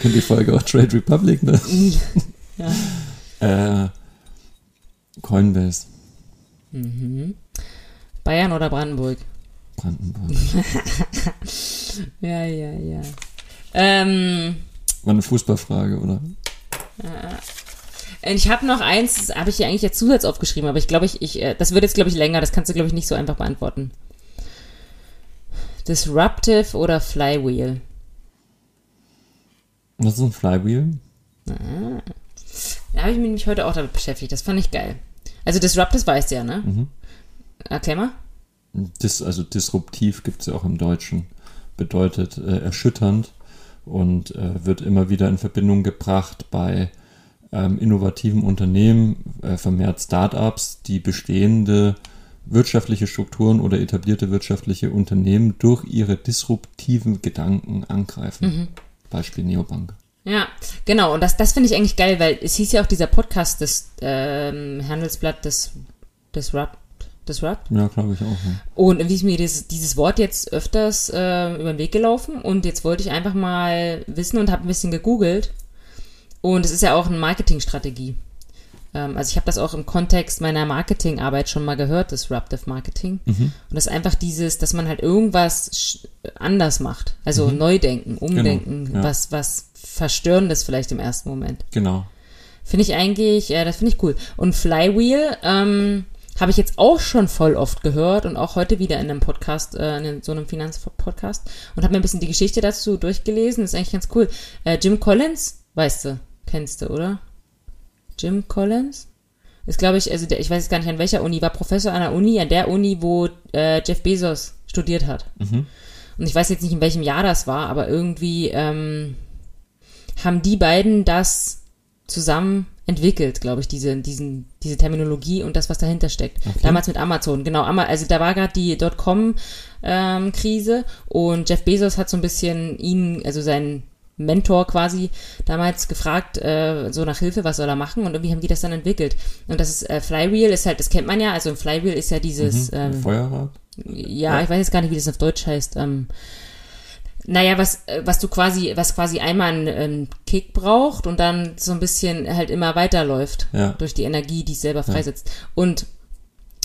Kennt die Folge auch Trade Republic, ne? ja. Äh, Coinbase, Mhm. Bayern oder Brandenburg? Brandenburg. Ja, ja, ja. Ähm, War eine Fußballfrage, oder? Ich habe noch eins, das habe ich hier eigentlich als Zusatz aufgeschrieben, aber ich glaube, ich, ich, äh, das wird jetzt, glaube ich, länger, das kannst du, glaube ich, nicht so einfach beantworten. Disruptive oder Flywheel? Was ist ein Flywheel? Da habe ich mich nämlich heute auch damit beschäftigt, das fand ich geil. Also Disruptive weißt du ja, ne? Mhm. Erklär mal. Dis, also disruptiv gibt's ja auch im Deutschen. Bedeutet äh, erschütternd und äh, wird immer wieder in Verbindung gebracht bei ähm, innovativen Unternehmen, äh, vermehrt Startups, die bestehende wirtschaftliche Strukturen oder etablierte wirtschaftliche Unternehmen durch ihre disruptiven Gedanken angreifen. Beispiel Neobank. Ja, genau. Und das, das finde ich eigentlich geil, weil es hieß ja auch dieser Podcast des ähm, Handelsblatt des Disrupt, Disrupt. Ja, glaube ich auch. Ja. Und wie ist mir dieses, dieses Wort jetzt öfters äh, über den Weg gelaufen und jetzt wollte ich einfach mal wissen und habe ein bisschen gegoogelt. Und es ist ja auch eine Marketingstrategie. Ähm, also ich habe das auch im Kontext meiner Marketingarbeit schon mal gehört, Disruptive Marketing. Und das ist einfach dieses, dass man halt irgendwas anders macht. Also neu denken, umdenken, Genau, ja. was, was Verstörendes vielleicht im ersten Moment. Genau. Finde ich eigentlich, äh, das finde ich cool. Und Flywheel ähm, habe ich jetzt auch schon voll oft gehört und auch heute wieder in einem Podcast, äh, in so einem Finanzpodcast und habe mir ein bisschen die Geschichte dazu durchgelesen. Das ist eigentlich ganz cool. Äh, Jim Collins, weißt du, kennst du, oder? Jim Collins? Ist, glaube ich, also der, ich weiß jetzt gar nicht an welcher Uni, war Professor an der Uni, an der Uni, wo äh, Jeff Bezos studiert hat. Mhm. Und ich weiß jetzt nicht, in welchem Jahr das war, aber irgendwie ähm, haben die beiden das zusammen entwickelt, glaube ich, diese, diesen, diese Terminologie und das, was dahinter steckt. Okay. Damals mit Amazon, genau. Also da war gerade die Dotcom-Krise und Jeff Bezos hat so ein bisschen ihn, also seinen Mentor quasi damals gefragt, äh, so nach Hilfe, was soll er machen und irgendwie haben die das dann entwickelt. Und das ist äh, Flywheel ist halt, das kennt man ja, also ein Flywheel ist ja dieses, Mhm. ähm, Feuerrad? ja, ich weiß jetzt gar nicht, wie das auf Deutsch heißt. Ähm, naja, was, äh, was du quasi, was quasi einmal einen, einen Kick braucht und dann so ein bisschen halt immer weiterläuft Ja. durch die Energie, die es selber freisetzt. Und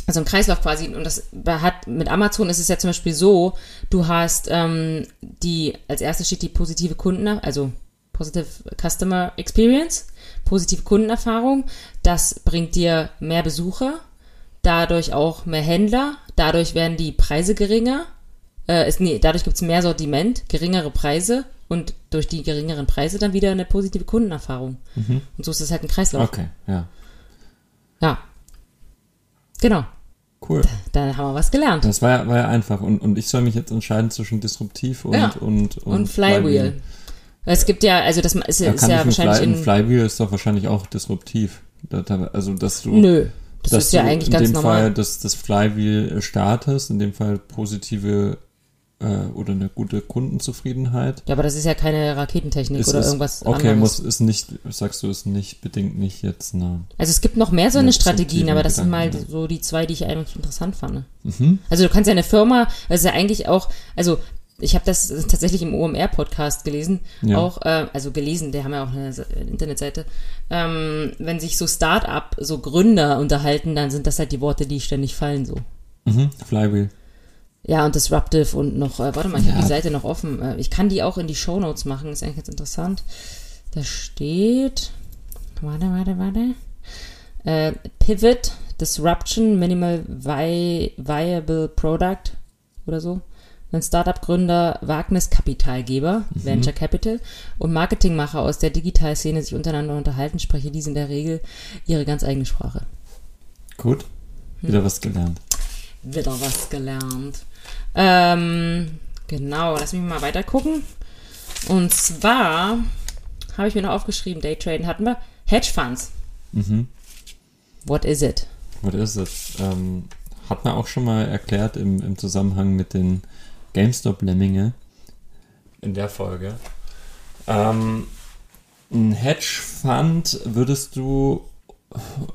also ein Kreislauf quasi, und das hat mit Amazon ist es ja zum Beispiel so, du hast ähm, die, als erstes steht die positive Kunden, also Positive Customer Experience, positive Kundenerfahrung, das bringt dir mehr Besucher, dadurch auch mehr Händler, dadurch werden die Preise geringer, äh, ist, nee, dadurch gibt's mehr Sortiment, geringere Preise und durch die geringeren Preise dann wieder eine positive Kundenerfahrung. Und so ist es halt ein Kreislauf. Okay, ja. Ja. Genau. Cool. Da haben wir was gelernt. Das war ja, war ja einfach. Und, und ich soll mich jetzt entscheiden zwischen disruptiv und, Ja. und, und, Und Flywheel. Es gibt ja, also das ist, Ja, ist kann ja ich ein, wahrscheinlich Fly, in. Flywheel ist doch wahrscheinlich auch disruptiv. Da- da- Also, dass du, Nö. Das dass ist ja eigentlich in ganz dem normal. Fall das, das Flywheel startest, in dem Fall positive äh, oder eine gute Kundenzufriedenheit. ja, aber das ist ja keine Raketentechnik Ist, oder ist, irgendwas okay, anderes. muss ist nicht, sagst du, ist nicht bedingt nicht jetzt eine. Also es gibt noch mehr so Ja, eine Strategien, aber das sind mal Gedanken, so die zwei, die ich eigentlich interessant fand. Mhm. Also du kannst ja eine Firma, das ist ja eigentlich auch, also ich habe das tatsächlich im OMR-Podcast gelesen, Ja. auch, äh, also gelesen, die haben ja auch eine Se- Internetseite. Ähm, wenn sich so Start-up, so Gründer unterhalten, dann sind das halt die Worte, die ständig fallen so. Mhm. Flywheel. Ja, und Disruptive und noch, äh, warte mal, ich habe Ja. die Seite noch offen. Äh, ich kann die auch in die Shownotes machen, ist eigentlich ganz interessant. Da steht, warte, warte, warte. Äh, Pivot, Disruption, Minimal Vi Viable Product oder so. Ein Startup-Gründer, Wagniskapitalgeber, Venture Capital und Marketingmacher aus der Digitalszene sich untereinander unterhalten, spreche diese in der Regel ihre ganz eigene Sprache. Gut. Hm. Wieder was gelernt. Wieder was gelernt. Ähm, genau, lass mich mal weiter gucken. Und zwar habe ich mir noch aufgeschrieben, Daytraden hatten wir. Hedge Funds. Mhm. What is it? Was ist es? Ähm, hat man auch schon mal erklärt im, im Zusammenhang mit den GameStop-Lemminge in der Folge. Ähm, ein Hedgefonds würdest du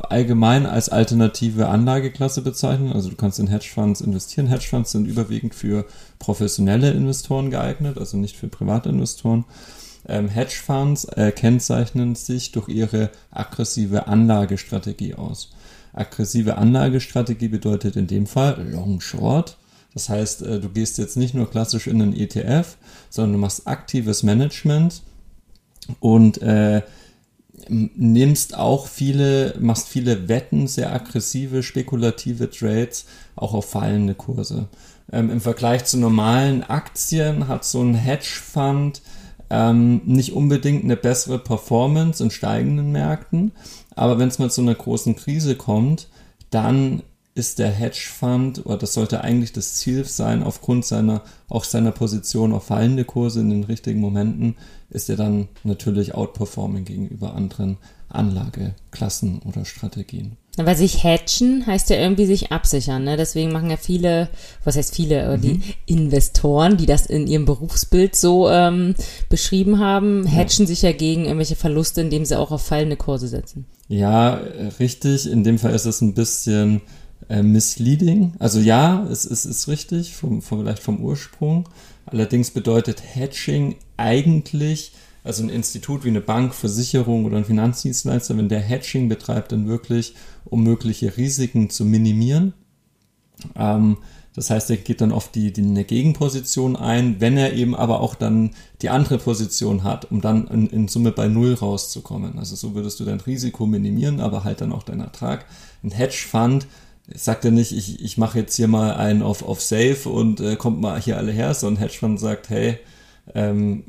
allgemein als alternative Anlageklasse bezeichnen. Also du kannst in Hedgefonds investieren. Hedgefonds sind überwiegend für professionelle Investoren geeignet, also nicht für Privatinvestoren. Ähm, Hedgefonds äh, kennzeichnen sich durch ihre aggressive Anlagestrategie aus. Aggressive Anlagestrategie bedeutet in dem Fall Long Short. Das heißt, äh, du gehst jetzt nicht nur klassisch in einen ETF, sondern du machst aktives Management und äh, nimmst auch viele, machst viele Wetten, sehr aggressive, spekulative Trades, auch auf fallende Kurse. Ähm, Im Vergleich zu normalen Aktien hat so ein Hedgefonds ähm, nicht unbedingt eine bessere Performance in steigenden Märkten, aber wenn es mal zu einer großen Krise kommt, dann ist der Hedgefonds, oder das sollte eigentlich das Ziel sein, aufgrund seiner, auch seiner Position auf fallende Kurse in den richtigen Momenten, ist er dann natürlich outperforming gegenüber anderen Anlageklassen oder Strategien. Weil sich hedgen heißt ja irgendwie sich absichern, ne? Deswegen machen ja viele, was heißt viele, aber die Investoren, die das in ihrem Berufsbild so ähm, beschrieben haben, hedgen sich ja gegen irgendwelche Verluste, indem sie auch auf fallende Kurse setzen. Ja, richtig. In dem Fall ist es ein bisschen äh, misleading. Also ja, es, es ist richtig, vom, vom, vielleicht vom Ursprung. Allerdings bedeutet Hedging eigentlich, also ein Institut wie eine Bank, Versicherung oder ein Finanzdienstleister, wenn der Hedging betreibt, dann wirklich, um mögliche Risiken zu minimieren. Ähm, das heißt, er geht dann auf die, die eine Gegenposition ein, wenn er eben aber auch dann die andere Position hat, um dann in, in Summe bei Null rauszukommen. Also so würdest du dein Risiko minimieren, aber halt dann auch deinen Ertrag. Ein Hedgefund sagt er nicht, ich, ich mache jetzt hier mal einen auf, auf Safe und äh, kommt mal hier alle her, sondern ein Hedgefund sagt, hey, ähm,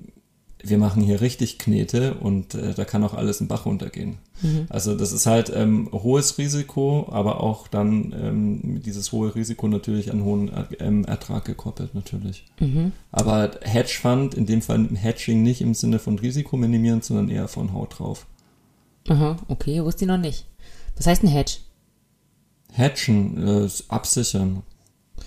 wir machen hier richtig Knete und äh, da kann auch alles in Bach runtergehen. Mhm. Also das ist halt ähm, hohes Risiko, aber auch dann ähm, dieses hohe Risiko natürlich an hohen ähm, Ertrag gekoppelt natürlich. Mhm. Aber Hedgefund, in dem Fall Hedging nicht im Sinne von Risiko minimieren, sondern eher von Haut drauf. Aha, okay, wusste ich noch nicht. Was heißt ein Hedge? Hedgen, äh, absichern.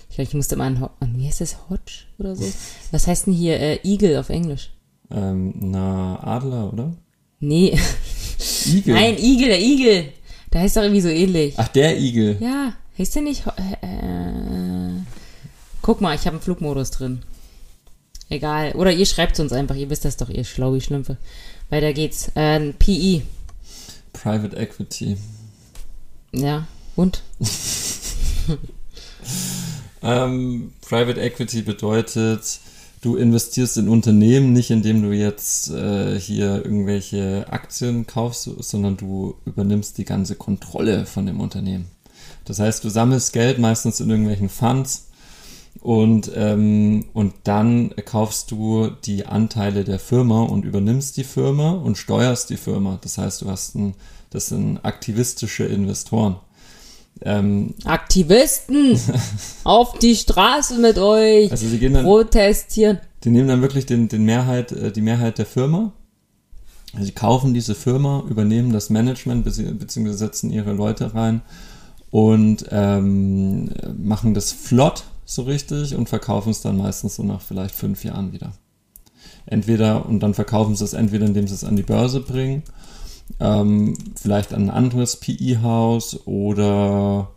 Ich glaube, ich musste mal an, wie heißt das, Hodge oder so? Was heißt denn hier äh, Eagle auf Englisch? Ähm, na, Adler, oder? Nee. Igel. Nein, Igel, der Igel. Der heißt doch irgendwie so ähnlich. Ach, der Igel. Ja, heißt der nicht? Äh, guck mal, ich habe einen Flugmodus drin. Egal. Oder ihr schreibt uns einfach, ihr wisst das doch, ihr schlaue Schlümpfe. Weiter geht's. Äh, PE. Private Equity. Ja, und? ähm, Private Equity bedeutet, du investierst in Unternehmen nicht, indem du jetzt äh, hier irgendwelche Aktien kaufst, sondern du übernimmst die ganze Kontrolle von dem Unternehmen. Das heißt, du sammelst Geld meistens in irgendwelchen Funds und, ähm, und dann kaufst du die Anteile der Firma und übernimmst die Firma und steuerst die Firma. Das heißt, du hast ein, das sind aktivistische Investoren. Ähm, Aktivisten auf die Straße mit euch. Also sie gehen dann protestieren. Die nehmen dann wirklich den, den Mehrheit, äh, die Mehrheit der Firma. Sie kaufen diese Firma, übernehmen das Management beziehungsweise setzen ihre Leute rein und ähm, machen das flott so richtig und verkaufen es dann meistens so nach vielleicht fünf Jahren wieder. Entweder und dann verkaufen sie es entweder, indem sie es an die Börse bringen ähm, vielleicht an ein anderes PI-Haus oder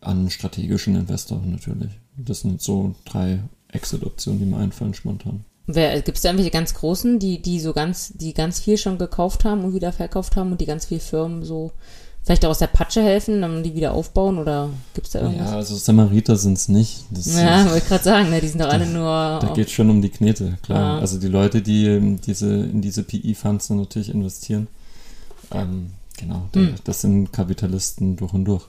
an einen strategischen Investor natürlich. Das sind so drei Exit-Optionen, die mir einfallen spontan. Gibt es da irgendwelche ganz großen, die, die so ganz, die ganz viel schon gekauft haben und wieder verkauft haben und die ganz viele Firmen so vielleicht auch aus der Patsche helfen, dann die wieder aufbauen oder gibt es da irgendwas? Ja, also Samariter sind es nicht. Das ja, wollte ich gerade sagen, ne, die sind doch alle nur. Da geht es schon um die Knete, klar. Ja. Also die Leute, die diese, in diese PI-Funds natürlich investieren, ähm, genau, hm. das sind Kapitalisten durch und durch.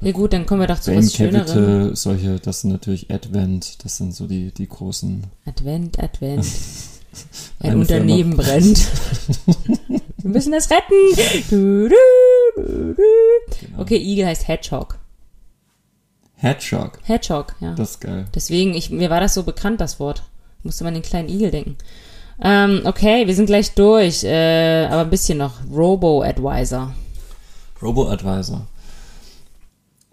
Ja gut, dann kommen wir doch zu Bain was Capital, solche, das sind natürlich Advent, das sind so die, die großen. Advent, Advent. Ein Unternehmen Firma. brennt. wir müssen das retten. Du, du, du, genau. Okay, Igel heißt Hedgehog. Hedgehog? Hedgehog, ja. Das ist geil. Deswegen, ich, mir war das so bekannt, das Wort. Musste man den kleinen Igel denken. Ähm, okay, wir sind gleich durch, äh, aber ein bisschen noch. Robo-Advisor. Robo-Advisor.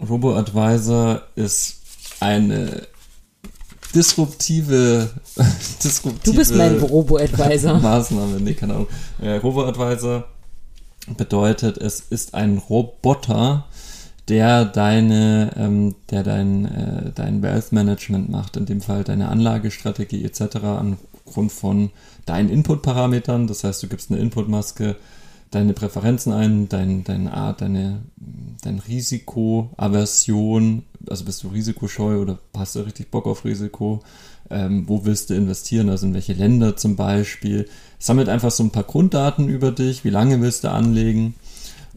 Robo-Advisor ist eine disruptive, disruptive Du bist mein Robo-Advisor. Maßnahme, nee, keine Ahnung. Äh, Robo-Advisor bedeutet, es ist ein Roboter, der deine, ähm, der dein, äh, dein Wealth Management macht, in dem Fall deine Anlagestrategie etc. angrund von deinen Input-Parametern. Das heißt, du gibst eine Input-Maske, deine Präferenzen ein, dein, deine Art, deine, dein Risiko, Aversion, also bist du risikoscheu oder hast du richtig Bock auf Risiko? Ähm, wo willst du investieren? Also in welche Länder zum Beispiel? Sammelt einfach so ein paar Grunddaten über dich, wie lange willst du anlegen?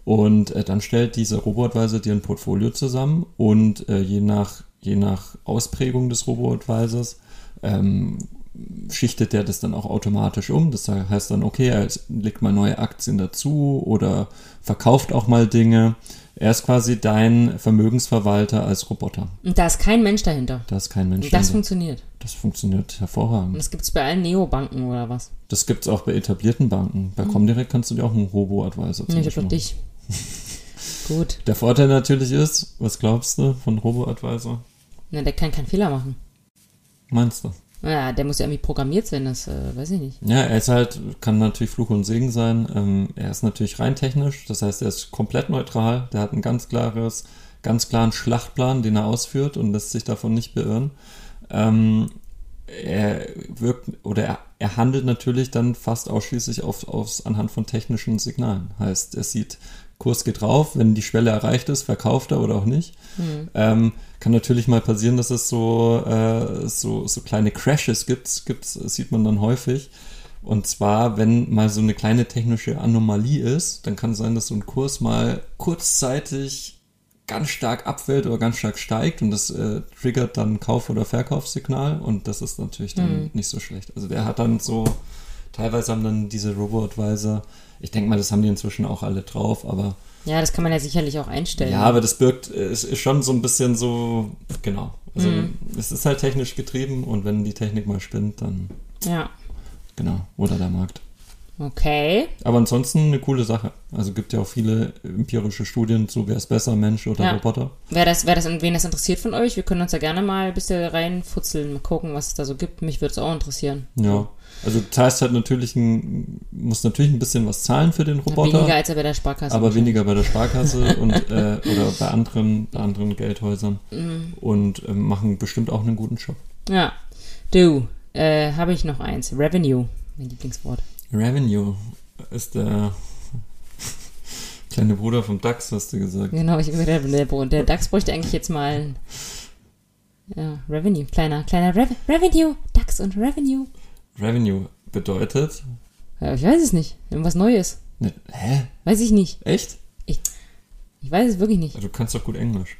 Und äh, dann stellt dieser Robo-Advisor dir ein Portfolio zusammen und äh, je, nach, je nach Ausprägung des Robo-Advisors ähm, schichtet der das dann auch automatisch um. Das heißt dann, okay, er legt mal neue Aktien dazu oder verkauft auch mal Dinge. Er ist quasi dein Vermögensverwalter als Roboter. Und da ist kein Mensch dahinter. Da ist kein Mensch Und das dahinter. funktioniert. Das funktioniert hervorragend. Und das gibt es bei allen Neobanken oder was? Das gibt es auch bei etablierten Banken. Bei mhm. Comdirect kannst du dir auch einen Robo-Advisor ja, Ich hab dich. Gut. Der Vorteil natürlich ist, was glaubst du von Robo-Advisor? Na, der kann keinen Fehler machen. Meinst du? Ja, der muss ja irgendwie programmiert sein, das äh, weiß ich nicht. Ja, er ist halt, kann natürlich Fluch und Segen sein. Ähm, er ist natürlich rein technisch, das heißt, er ist komplett neutral. Der hat ein ganz klares ganz klaren Schlachtplan, den er ausführt und lässt sich davon nicht beirren. Ähm, er wirkt oder er, er handelt natürlich dann fast ausschließlich auf, aufs, anhand von technischen Signalen. Heißt, er sieht, Kurs geht rauf, wenn die Schwelle erreicht ist, verkauft er oder auch nicht. Mhm. Ähm, kann natürlich mal passieren, dass es so, äh, so, so kleine Crashes gibt, gibt, sieht man dann häufig. Und zwar, wenn mal so eine kleine technische Anomalie ist, dann kann es sein, dass so ein Kurs mal kurzzeitig ganz stark abfällt oder ganz stark steigt und das äh, triggert dann Kauf- oder Verkaufssignal und das ist natürlich dann mhm. nicht so schlecht. Also der hat dann so, teilweise haben dann diese Robo-Advisor, ich denke mal, das haben die inzwischen auch alle drauf, aber ja, das kann man ja sicherlich auch einstellen. Ja, aber das birgt, es ist schon so ein bisschen so, genau. Also mhm. es ist halt technisch getrieben und wenn die Technik mal spinnt, dann. Ja. Genau, oder der Markt. Okay. Aber ansonsten eine coole Sache. Also gibt ja auch viele empirische Studien zu, wer ist besser, Mensch oder ja. Roboter. Wer das, wer das, wen das interessiert von euch, wir können uns ja gerne mal ein bisschen reinfutzeln, mal gucken, was es da so gibt. Mich würde es auch interessieren. Ja. Also du zahlst halt natürlich ein, musst natürlich ein bisschen was zahlen für den Roboter. Weniger als bei der Sparkasse. Aber weniger bei der Sparkasse und äh, oder bei anderen, bei anderen Geldhäusern. Mhm. Und äh, machen bestimmt auch einen guten Job. Ja. Du, äh, habe ich noch eins. Revenue, mein Lieblingswort. Revenue ist der kleine Bruder vom DAX, hast du gesagt. Genau, ich der, der DAX bräuchte eigentlich jetzt mal ja, Revenue, kleiner, kleiner Re Revenue, DAX und Revenue. Revenue bedeutet? Ja, ich weiß es nicht. Irgendwas Neues. Ne, hä? Weiß ich nicht. Echt? Ich, ich weiß es wirklich nicht. Du kannst doch gut Englisch.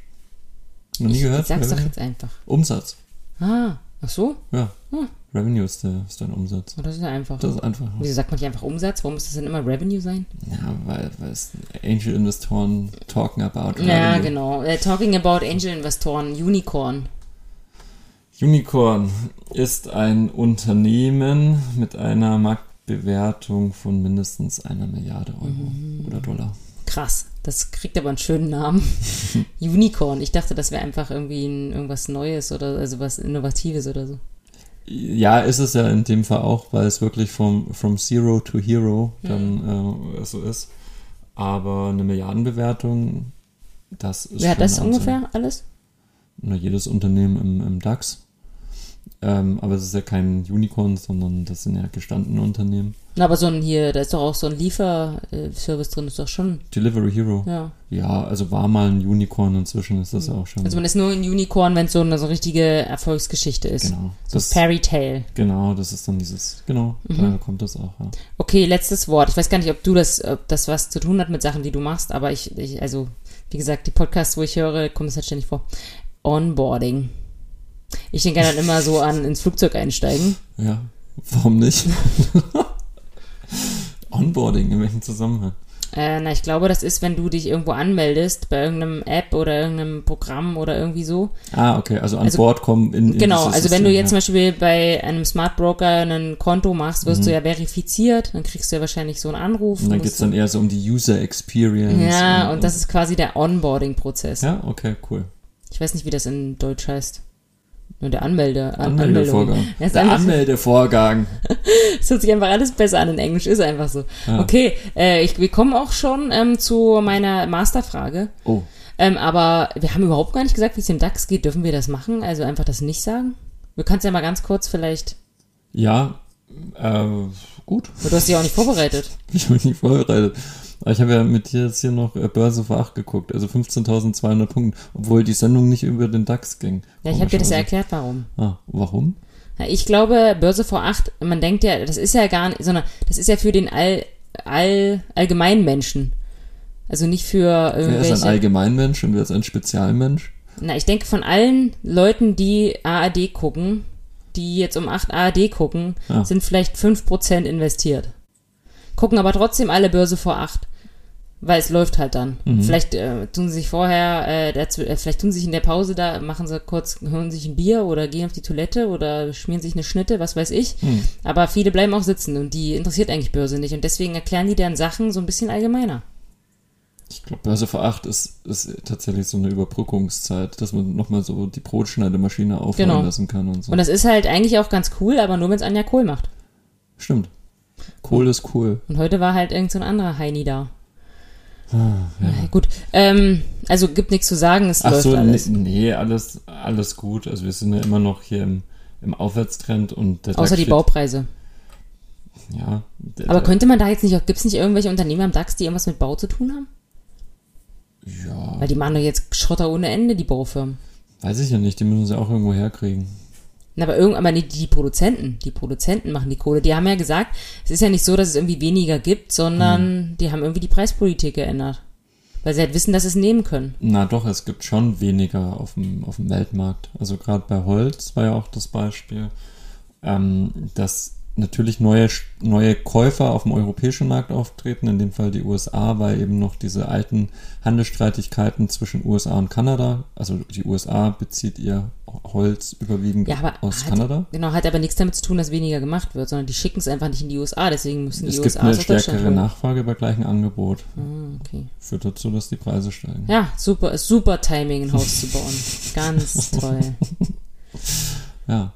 Noch nie ich, gehört? Ich sag's Revenue? doch jetzt einfach. Umsatz. Ah, ach so? Ja. Hm. Revenue ist, der, ist dein Umsatz. Oh, das ist ja einfach. Das ist einfach. Wieso sagt man nicht einfach Umsatz? Warum muss das denn immer Revenue sein? Ja, weil, weil es Angel-Investoren talking about Revenue. Ja, genau. Uh, talking about Angel-Investoren, Unicorn. Unicorn ist ein Unternehmen mit einer Marktbewertung von mindestens einer Milliarde Euro mhm. oder Dollar. Krass, das kriegt aber einen schönen Namen. Unicorn. Ich dachte, das wäre einfach irgendwie ein, irgendwas Neues oder also was Innovatives oder so. Ja, ist es ja in dem Fall auch, weil es wirklich vom from Zero to Hero dann mhm. äh, so ist. Aber eine Milliardenbewertung, das ist. Wer hat das ungefähr alles? Na, jedes Unternehmen im, im DAX. Ähm, aber es ist ja kein Unicorn, sondern das sind ja gestandene Unternehmen. Na, aber so ein hier, da ist doch auch so ein Lieferservice drin, ist doch schon. Delivery Hero. Ja. Ja, also war mal ein Unicorn, inzwischen ist das ja auch schon. Also man ist nur ein Unicorn, wenn es so eine so richtige Erfolgsgeschichte ist. Genau. So das, Fairy Tale. Genau, das ist dann dieses, genau, mhm. daher kommt das auch, ja. Okay, letztes Wort. Ich weiß gar nicht, ob du das, ob das was zu tun hat mit Sachen, die du machst, aber ich, ich also, wie gesagt, die Podcasts, wo ich höre, kommt es halt ständig vor. Onboarding. Ich denke dann immer so an ins Flugzeug einsteigen. Ja, warum nicht? Onboarding, in welchem Zusammenhang? Äh, na, ich glaube, das ist, wenn du dich irgendwo anmeldest, bei irgendeinem App oder irgendeinem Programm oder irgendwie so. Ah, okay, also an also, Bord kommen in, in Genau, also wenn du jetzt ja. zum Beispiel bei einem Smart Broker ein Konto machst, wirst mhm. du ja verifiziert, dann kriegst du ja wahrscheinlich so einen Anruf. Und dann geht es dann eher so um die User Experience. Ja, und, und das ist quasi der Onboarding-Prozess. Ja, okay, cool. Ich weiß nicht, wie das in Deutsch heißt. Nur der Anmelde, An Anmeldevorgang. Der Anmeldevorgang. Es hört sich einfach alles besser an in Englisch, ist einfach so. Ja. Okay, äh, ich, wir kommen auch schon ähm, zu meiner Masterfrage. Oh. Ähm, aber wir haben überhaupt gar nicht gesagt, wie es dem DAX geht. Dürfen wir das machen? Also einfach das nicht sagen? Du kannst ja mal ganz kurz vielleicht. Ja, äh, gut. Du hast dich auch nicht vorbereitet. Ich bin nicht vorbereitet. Aber ich habe ja mit dir jetzt hier noch äh, Börse vor 8 geguckt, also 15.200 Punkte, obwohl die Sendung nicht über den DAX ging. Ja, ich habe dir das ja erklärt, warum. Ah, warum? Ich glaube, Börse vor 8, man denkt ja, das ist ja gar nicht, sondern das ist ja für den All, All, Allgemeinmenschen. Also nicht für irgendwelche... Wer ist ein Allgemeinmensch und wer ist ein Spezialmensch? Na, ich denke von allen Leuten, die ARD gucken, die jetzt um 8 ARD gucken, ja. sind vielleicht 5% investiert gucken aber trotzdem alle Börse vor acht. Weil es läuft halt dann. Mhm. Vielleicht äh, tun sie sich vorher, äh, dazu, äh, vielleicht tun sie sich in der Pause da, machen sie kurz, hören sich ein Bier oder gehen auf die Toilette oder schmieren sich eine Schnitte, was weiß ich. Mhm. Aber viele bleiben auch sitzen und die interessiert eigentlich Börse nicht. Und deswegen erklären die dann Sachen so ein bisschen allgemeiner. Ich glaube, Börse vor acht ist, ist tatsächlich so eine Überbrückungszeit, dass man nochmal so die Brotschneidemaschine aufhören genau. lassen kann und so. Und das ist halt eigentlich auch ganz cool, aber nur wenn es Anja Kohl macht. Stimmt. Cool ist cool. Und heute war halt irgend so ein anderer Heini da. Ah, ja. Na gut. Ähm, also gibt nichts zu sagen, es Ach läuft so, alles. nee, alles, alles gut. Also wir sind ja immer noch hier im, im Aufwärtstrend und der Außer DAX die steht- Baupreise. Ja. Der, Aber könnte man da jetzt nicht, gibt es nicht irgendwelche Unternehmer im DAX, die irgendwas mit Bau zu tun haben? ja, Weil die machen doch jetzt Schotter ohne Ende, die Baufirmen. weiß ich ja nicht, die müssen sie auch irgendwo herkriegen. Aber irgend, aber nicht die Produzenten. Die Produzenten machen die Kohle. Die haben ja gesagt, es ist ja nicht so, dass es irgendwie weniger gibt, sondern die haben irgendwie die Preispolitik geändert. Weil sie halt wissen, dass sie es nehmen können. Na doch, es gibt schon weniger auf dem, auf dem Weltmarkt. Also gerade bei Holz war ja auch das Beispiel, ähm, dass natürlich neue, neue Käufer auf dem europäischen Markt auftreten, in dem Fall die USA, weil eben noch diese alten Handelsstreitigkeiten zwischen USA und Kanada, also die USA bezieht ihr Holz überwiegend Ja, aber aus hat, Kanada. Genau, hat aber nichts damit zu tun, dass weniger gemacht wird, sondern die schicken es einfach nicht in die USA, deswegen müssen die Es gibt USA eine es aus Deutschland stärkere. Nachfrage bei gleichem Angebot. Ah, okay. Führt dazu, dass die Preise steigen. Ja, super, super Timing, ein Haus zu bauen. Ganz toll. Ja.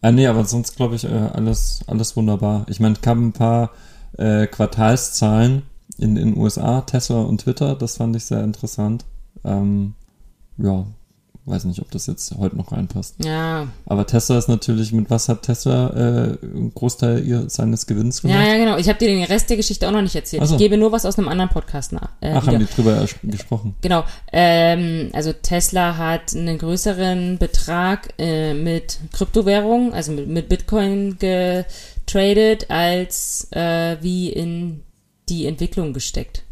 Ah, nee, aber sonst glaube ich, äh, alles, alles wunderbar. Ich meine, es kamen ein paar äh, Quartalszahlen in den USA, Tesla und Twitter, das fand ich sehr interessant. Ähm, ja, weiß nicht, ob das jetzt heute noch reinpasst. Ja, Aber Tesla ist natürlich, mit was hat Tesla äh, einen Großteil ihr, seines Gewinns gemacht? ja, ja, genau. Ich habe dir den Rest der Geschichte auch noch nicht erzählt. So. Ich gebe nur was aus einem anderen Podcast nach. Äh, Ach, wieder. haben die drüber gesprochen? Genau. Ähm, also Tesla hat einen größeren Betrag äh, mit Kryptowährungen, also mit, mit Bitcoin getradet, als äh, wie in die Entwicklung gesteckt.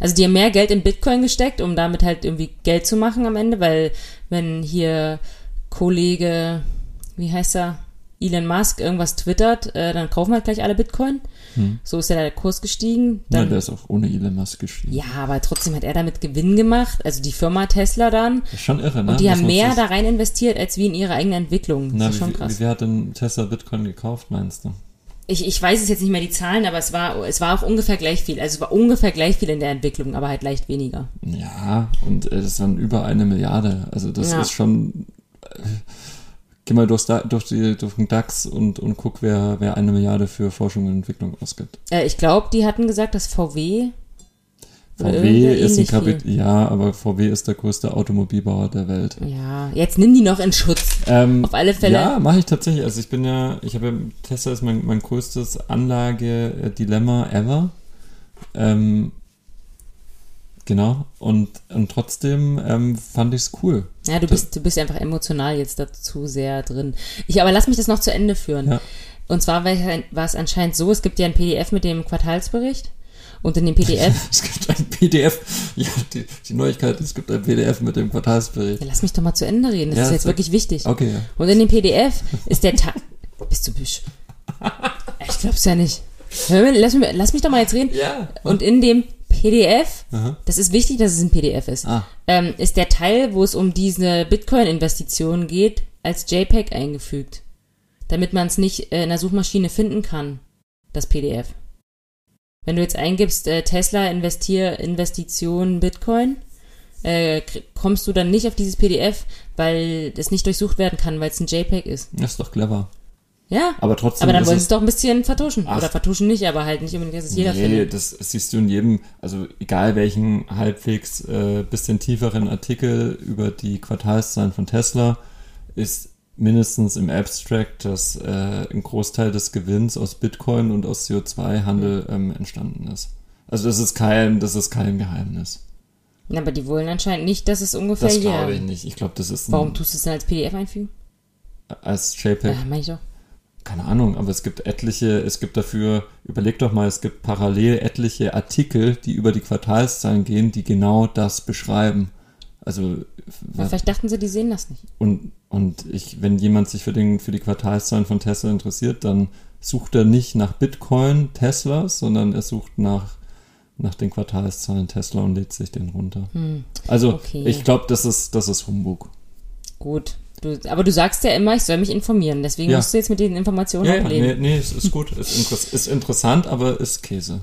Also die haben mehr Geld in Bitcoin gesteckt, um damit halt irgendwie Geld zu machen am Ende, weil wenn hier Kollege, wie heißt er, Elon Musk irgendwas twittert, äh, dann kaufen halt gleich alle Bitcoin. Hm. So ist ja der Kurs gestiegen. Ja, Dann, der ist auch ohne Elon Musk geschrieben. ja, aber trotzdem hat er damit Gewinn gemacht, also die Firma Tesla dann. Das ist schon irre, ne? Und die Muss haben mehr da rein investiert, als wie in ihre eigene Entwicklung. Das Na, ist schon wie, krass. wie hat denn Tesla Bitcoin gekauft, meinst du? Ich, ich weiß es jetzt nicht mehr die Zahlen, aber es war, es war auch ungefähr gleich viel. Also es war ungefähr gleich viel in der Entwicklung, aber halt leicht weniger. Ja, und äh, das waren über eine Milliarde. Also das Ja. ist schon. Äh, geh mal durchs, durch, die, durch den DAX und, und guck, wer, wer eine Milliarde für Forschung und Entwicklung ausgibt. Äh, ich glaube, die hatten gesagt, dass VW. VW irgendwer ist ein Kapit ja, aber VW ist der größte Automobilbauer der Welt. Ja, jetzt nimm die noch in Schutz. Ähm, Auf alle Fälle. Ja, mache ich tatsächlich. Also ich bin ja, ich habe ja, Tesla ist mein, mein größtes Anlage-Dilemma ever. Ähm, genau. Und, und trotzdem ähm, fand ich es cool. Ja, du bist, du bist einfach emotional jetzt dazu sehr drin. Ich, aber lass mich das noch zu Ende führen. Ja. Und zwar war war es anscheinend so, es gibt ja ein PDF mit dem Quartalsbericht. Und in dem PDF, Es gibt ein PDF. Ja, die, die Neuigkeit, es gibt ein PDF mit dem Quartalsbericht. ja, lass mich doch mal zu Ende reden, das Ja, ist jetzt wirklich wichtig. Okay, ja. Und in dem PDF ist der Tag. Bist du büsch? Ich glaub's ja nicht. Hör mir, lass, mich, lass mich doch mal jetzt reden. Ja. Und in dem PDF, Aha. das ist wichtig, dass es ein PDF ist, Ah. ähm, ist der Teil, wo es um diese Bitcoin-Investition geht, als JPEG eingefügt. Damit man es nicht äh, in der Suchmaschine finden kann, das PDF. Wenn du jetzt eingibst, äh, Tesla investier Investition Bitcoin, äh, kommst du dann nicht auf dieses PDF, weil es nicht durchsucht werden kann, weil es ein JPEG ist. Das ist doch clever. Ja, Aber trotzdem aber dann wollen sie es doch ein bisschen vertuschen. Ach. Oder vertuschen nicht, aber halt nicht unbedingt, dass es jeder nee, findet. das siehst du in jedem, also egal welchen halbwegs äh, bisschen tieferen Artikel über die Quartalszahlen von Tesla, ist mindestens im Abstract, dass äh, ein Großteil des Gewinns aus Bitcoin und aus CO2-Handel ähm, entstanden ist. Also das ist kein, das ist kein Geheimnis. Aber die wollen anscheinend nicht, dass es ungefähr Das glaube ich nicht. Ich glaube, das ist ein, Warum tust du es dann als PDF einfügen? als JPEG. Ja, meine ich doch. keine Ahnung, aber es gibt etliche, es gibt dafür, überleg doch mal, es gibt parallel etliche Artikel, die über die Quartalszahlen gehen, die genau das beschreiben. Also, Ja, vielleicht dachten sie, die sehen das nicht. und, und ich, wenn jemand sich für, den, für die Quartalszahlen von Tesla interessiert, dann sucht er nicht nach Bitcoin Teslas, sondern er sucht nach, nach den Quartalszahlen Tesla und lädt sich den runter. Also, Hm. okay. ich glaube, das ist, das ist Humbug. Gut. Du, aber du sagst ja immer, ich soll mich informieren. Deswegen Ja. musst du jetzt mit den Informationen Ja, auch ja, leben. nee, nee, es ist gut, ist, interess ist interessant, aber ist Käse.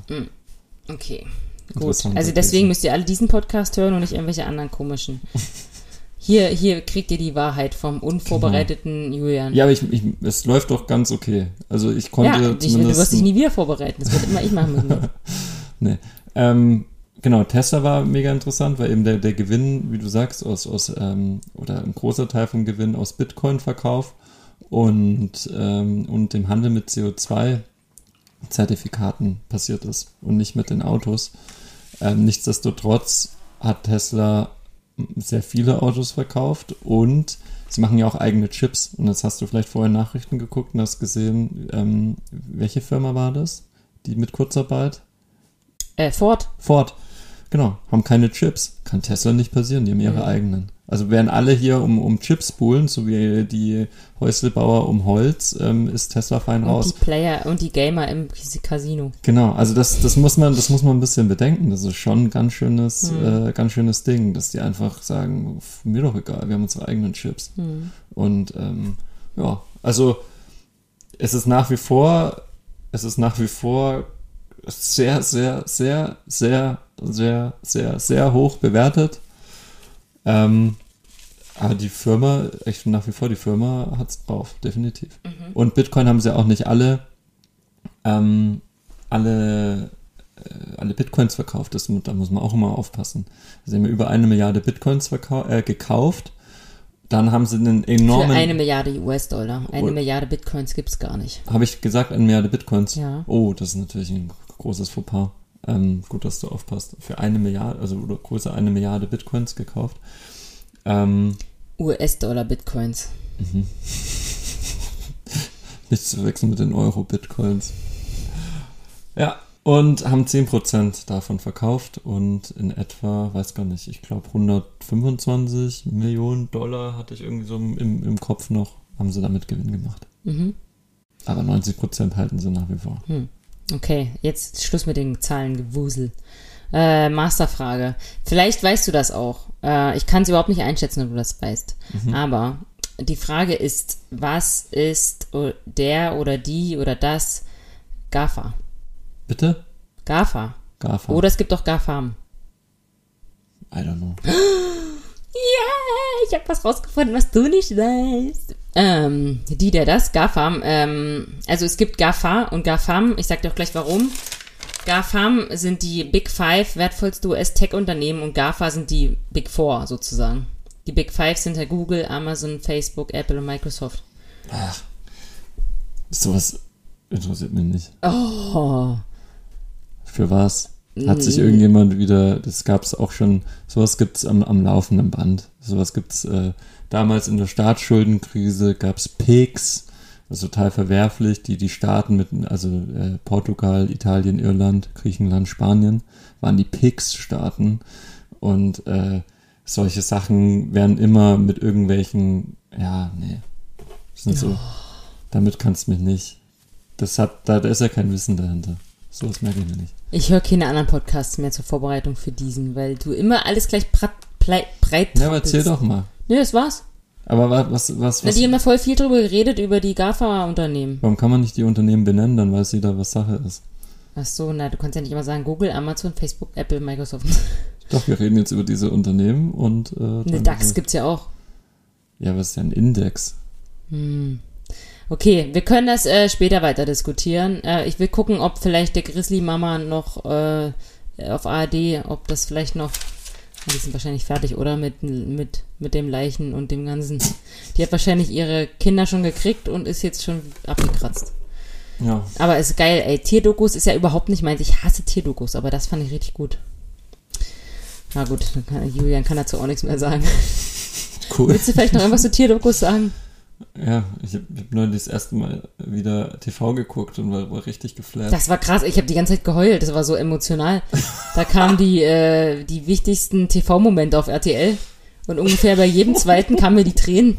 Okay. Gut. Also deswegen These. müsst ihr alle diesen Podcast hören und nicht irgendwelche anderen komischen. Hier, hier kriegt ihr die Wahrheit vom unvorbereiteten Julian. Ja, aber ich, ich, es läuft doch ganz okay. Also ich konnte Ja, ich, du wirst dich nie wieder vorbereiten. Das wird immer ich machen müssen. nee. ähm, genau, Tesla war mega interessant, weil eben der, der Gewinn, wie du sagst, aus, aus ähm, oder ein großer Teil vom Gewinn aus Bitcoin-Verkauf und, ähm, und dem Handel mit CO2-Zertifikaten passiert ist und nicht mit den Autos. Ähm, nichtsdestotrotz hat Tesla sehr viele Autos verkauft und sie machen ja auch eigene Chips. Und jetzt hast du vielleicht vorher Nachrichten geguckt und hast gesehen, ähm, welche Firma war das? Die mit Kurzarbeit? Äh, Ford. Ford. Genau, haben keine Chips. Kann Tesla nicht passieren, die haben ihre Mhm. eigenen. Also wären alle hier um, um Chips buhlen, so wie die Häuslebauer um Holz, ähm, ist Tesla fein Und raus. die Player und die Gamer im Casino. Genau, also das, das muss man, das muss man ein bisschen bedenken. Das ist schon ein ganz schönes, Hm. äh, ganz schönes Ding, dass die einfach sagen, "Pf, mir doch egal, wir haben unsere eigenen Chips. Hm. Und ähm, ja, also es ist nach wie vor, es ist nach wie vor sehr, sehr, sehr, sehr, sehr, sehr, sehr hoch bewertet. Ähm, aber die Firma, ich finde nach wie vor, die Firma hat's drauf, definitiv. Mhm. Und Bitcoin haben sie auch nicht alle, ähm, alle, äh, alle Bitcoins verkauft. Das, da muss man auch immer aufpassen. Sie haben über eine Milliarde Bitcoins äh, gekauft. Dann haben sie einen Für enormen. eine Milliarde US-Dollar. Eine Oh. Milliarde Bitcoins gibt's gar nicht. Habe ich gesagt, eine Milliarde Bitcoins? Ja. Oh, das ist natürlich ein großes Fauxpas. Ähm, gut, dass du aufpasst. Für eine Milliarde, also oder größer eine Milliarde Bitcoins gekauft. Ähm, US-Dollar Bitcoins. nicht zu verwechseln mit den Euro-Bitcoins. Ja, und haben 10% davon verkauft und in etwa, weiß gar nicht, ich glaube 125 Millionen Dollar hatte ich irgendwie so im, im Kopf noch, haben sie damit Gewinn gemacht. Mhm. Aber 90% halten sie nach wie vor. Okay, jetzt Schluss mit den Zahlengewusel. Äh, Masterfrage. Vielleicht weißt du das auch. Äh, ich kann es überhaupt nicht einschätzen, ob du das weißt. Aber die Frage ist, was ist der oder die oder das GAFA? Bitte? GAFA. GAFA. Oder es gibt auch GAFAM. I don't know. Yeah, ich habe was rausgefunden, was du nicht weißt. Ähm, die, der, das, GAFAM. Ähm, also es gibt GAFA und GAFAM. Ich sag dir auch gleich warum. GAFAM sind die Big Five wertvollste US-Tech-Unternehmen und GAFA sind die Big Four sozusagen. Die Big Five sind ja Google, Amazon, Facebook, Apple und Microsoft. Ach, sowas interessiert mich nicht. Oh, Für was? Hat sich irgendjemand wieder, das gab es auch schon, sowas gibt's am, am laufenden Band. Sowas gibt's äh, damals in der Staatsschuldenkrise gab's PIGS, das ist total verwerflich, die die Staaten mit, also äh, Portugal, Italien, Irland, Griechenland, Spanien, waren die PIGS-Staaten und äh, solche Sachen werden immer mit irgendwelchen, ja, nee, sind so, damit kannst du mich nicht, das hat, da, da ist ja kein Wissen dahinter. Sowas merke ich mir nicht. ich höre keine anderen Podcasts mehr zur Vorbereitung für diesen, weil du immer alles gleich breit, breit, Ja, aber erzähl doch mal. Nee, das war's. Aber wa- was, was, Na, was, die haben ja voll viel drüber geredet, über die GAFA-Unternehmen. warum kann man nicht die Unternehmen benennen, dann weiß jeder, was Sache ist. Ach so, na, du kannst ja nicht immer sagen Google, Amazon, Facebook, Apple, Microsoft. Doch, wir reden jetzt über diese Unternehmen und äh, Eine DAX gibt's ja auch. Ja, was ist ja ein Index? Okay, wir können das äh, später weiter diskutieren. Äh, ich will gucken, ob vielleicht der Grizzly Mama noch äh, auf ARD, ob das vielleicht noch. Die sind wahrscheinlich fertig, oder? Mit, mit, mit dem Leichen und dem Ganzen. Die hat wahrscheinlich ihre Kinder schon gekriegt und ist jetzt schon abgekratzt. Ja, Aber ist geil, ey. Tierdokus ist ja überhaupt nicht meins. Ich hasse Tierdokus, aber das fand ich richtig gut. Na gut, dann kann, Julian kann dazu auch nichts mehr sagen. cool. Willst du vielleicht noch irgendwas zu Tierdokus sagen? Ja, ich habe hab neulich das erste Mal wieder TV geguckt und war, war richtig geflasht. Das war krass. Ich habe die ganze Zeit geheult. Das war so emotional. Da kamen die, äh, die wichtigsten TV-Momente auf RTL. Und ungefähr bei jedem zweiten kamen mir die Tränen.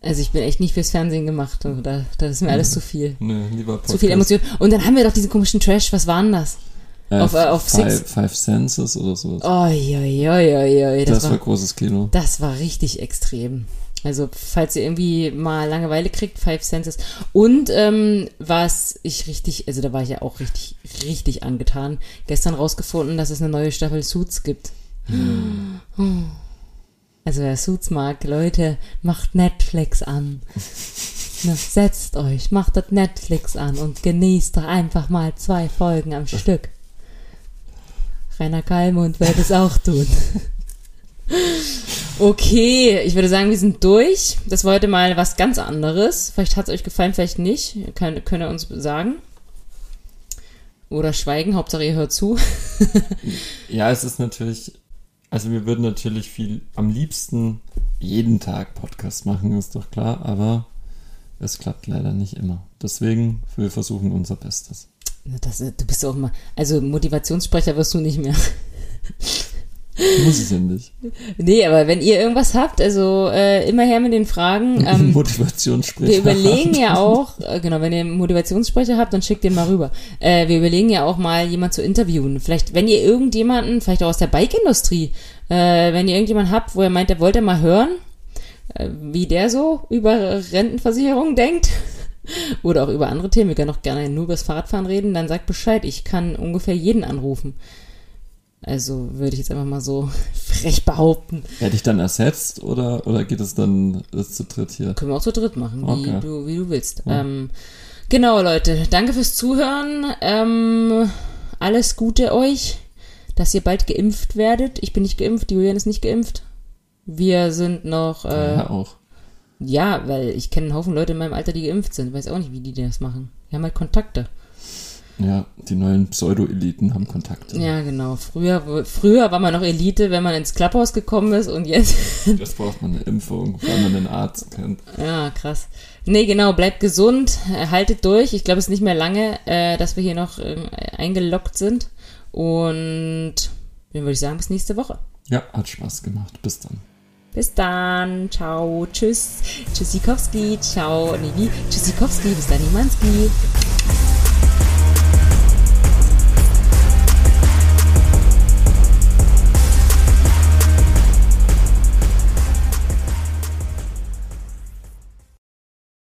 Also ich bin echt nicht fürs Fernsehen gemacht. Also Da, das ist mir alles zu viel. Ne, lieber Podcast. Zu viel Emotion. Und dann haben wir doch diesen komischen Trash. Was war denn das? Äh, auf- äh, auf five, Six. five Senses oder sowas. Oi, oi, oi, oi, oi. das, Das, war war, großes Kino. das war richtig extrem. Also, falls ihr irgendwie mal Langeweile kriegt, Five Senses. Und ähm, was ich richtig, also da war ich ja auch richtig, richtig angetan, gestern rausgefunden, dass es eine neue Staffel Suits gibt. Also wer Suits mag, Leute, macht Netflix an. Na, setzt euch, macht das Netflix an und genießt doch einfach mal zwei Folgen am Stück. Rainer Kalmund wird es auch tun. Okay, ich würde sagen, wir sind durch. Das war heute mal was ganz anderes. Vielleicht hat es euch gefallen, vielleicht nicht. Kann, könnt ihr uns sagen. Oder schweigen, Hauptsache ihr hört zu. ja, es ist natürlich, also wir würden natürlich viel, am liebsten jeden Tag Podcast machen, ist doch klar, aber es klappt leider nicht immer. Deswegen, wir versuchen unser Bestes. Das, du bist auch mal, also Motivationssprecher wirst du nicht mehr. Muss ich ja nicht. Nee, aber wenn ihr irgendwas habt, also äh, immer her mit den Fragen. Ähm, Motivationssprecher. Wir überlegen ja auch, äh, genau, wenn ihr einen Motivationssprecher habt, dann schickt den mal rüber. Äh, wir überlegen ja auch mal, jemand zu interviewen. Vielleicht, wenn ihr irgendjemanden, vielleicht auch aus der Bike-Industrie, äh, wenn ihr irgendjemanden habt, wo ihr meint, der wollt ihr mal hören, äh, wie der so über Rentenversicherung denkt. Oder auch über andere Themen. Wir können auch gerne nur über das Fahrradfahren reden. Dann sagt Bescheid. Ich kann ungefähr jeden anrufen. Also würde ich jetzt einfach mal so frech behaupten. Werde ich dann ersetzt oder, oder geht es dann das zu dritt hier? Können wir auch zu dritt machen, okay. wie, du, wie du willst. Ja. Ähm, genau, Leute. Danke fürs Zuhören. Ähm, alles Gute euch, dass ihr bald geimpft werdet. Ich bin nicht geimpft, Julian ist nicht geimpft. Wir sind noch. Äh, ja, auch. Ja, weil ich kenne einen Haufen Leute in meinem Alter, die geimpft sind. Ich weiß auch nicht, wie die das machen. Wir haben halt Kontakte. Ja, die neuen Pseudo-Eliten haben Kontakte. Ja, genau. Früher, früher war man noch Elite, wenn man ins Klapphaus gekommen ist und jetzt. Jetzt braucht man eine Impfung, weil man einen Arzt kennt. Ja, krass. Nee, genau, bleibt gesund, haltet durch. Ich glaube, es ist nicht mehr lange, äh, dass wir hier noch äh, eingeloggt sind. Und dann würde ich sagen, bis nächste Woche. Ja, hat Spaß gemacht. Bis dann. Bis dann. Ciao. Tschüss. Tschüssikowski. Ciao. Nee, wie? Tschüssikowski. Bis dann, Nimanski.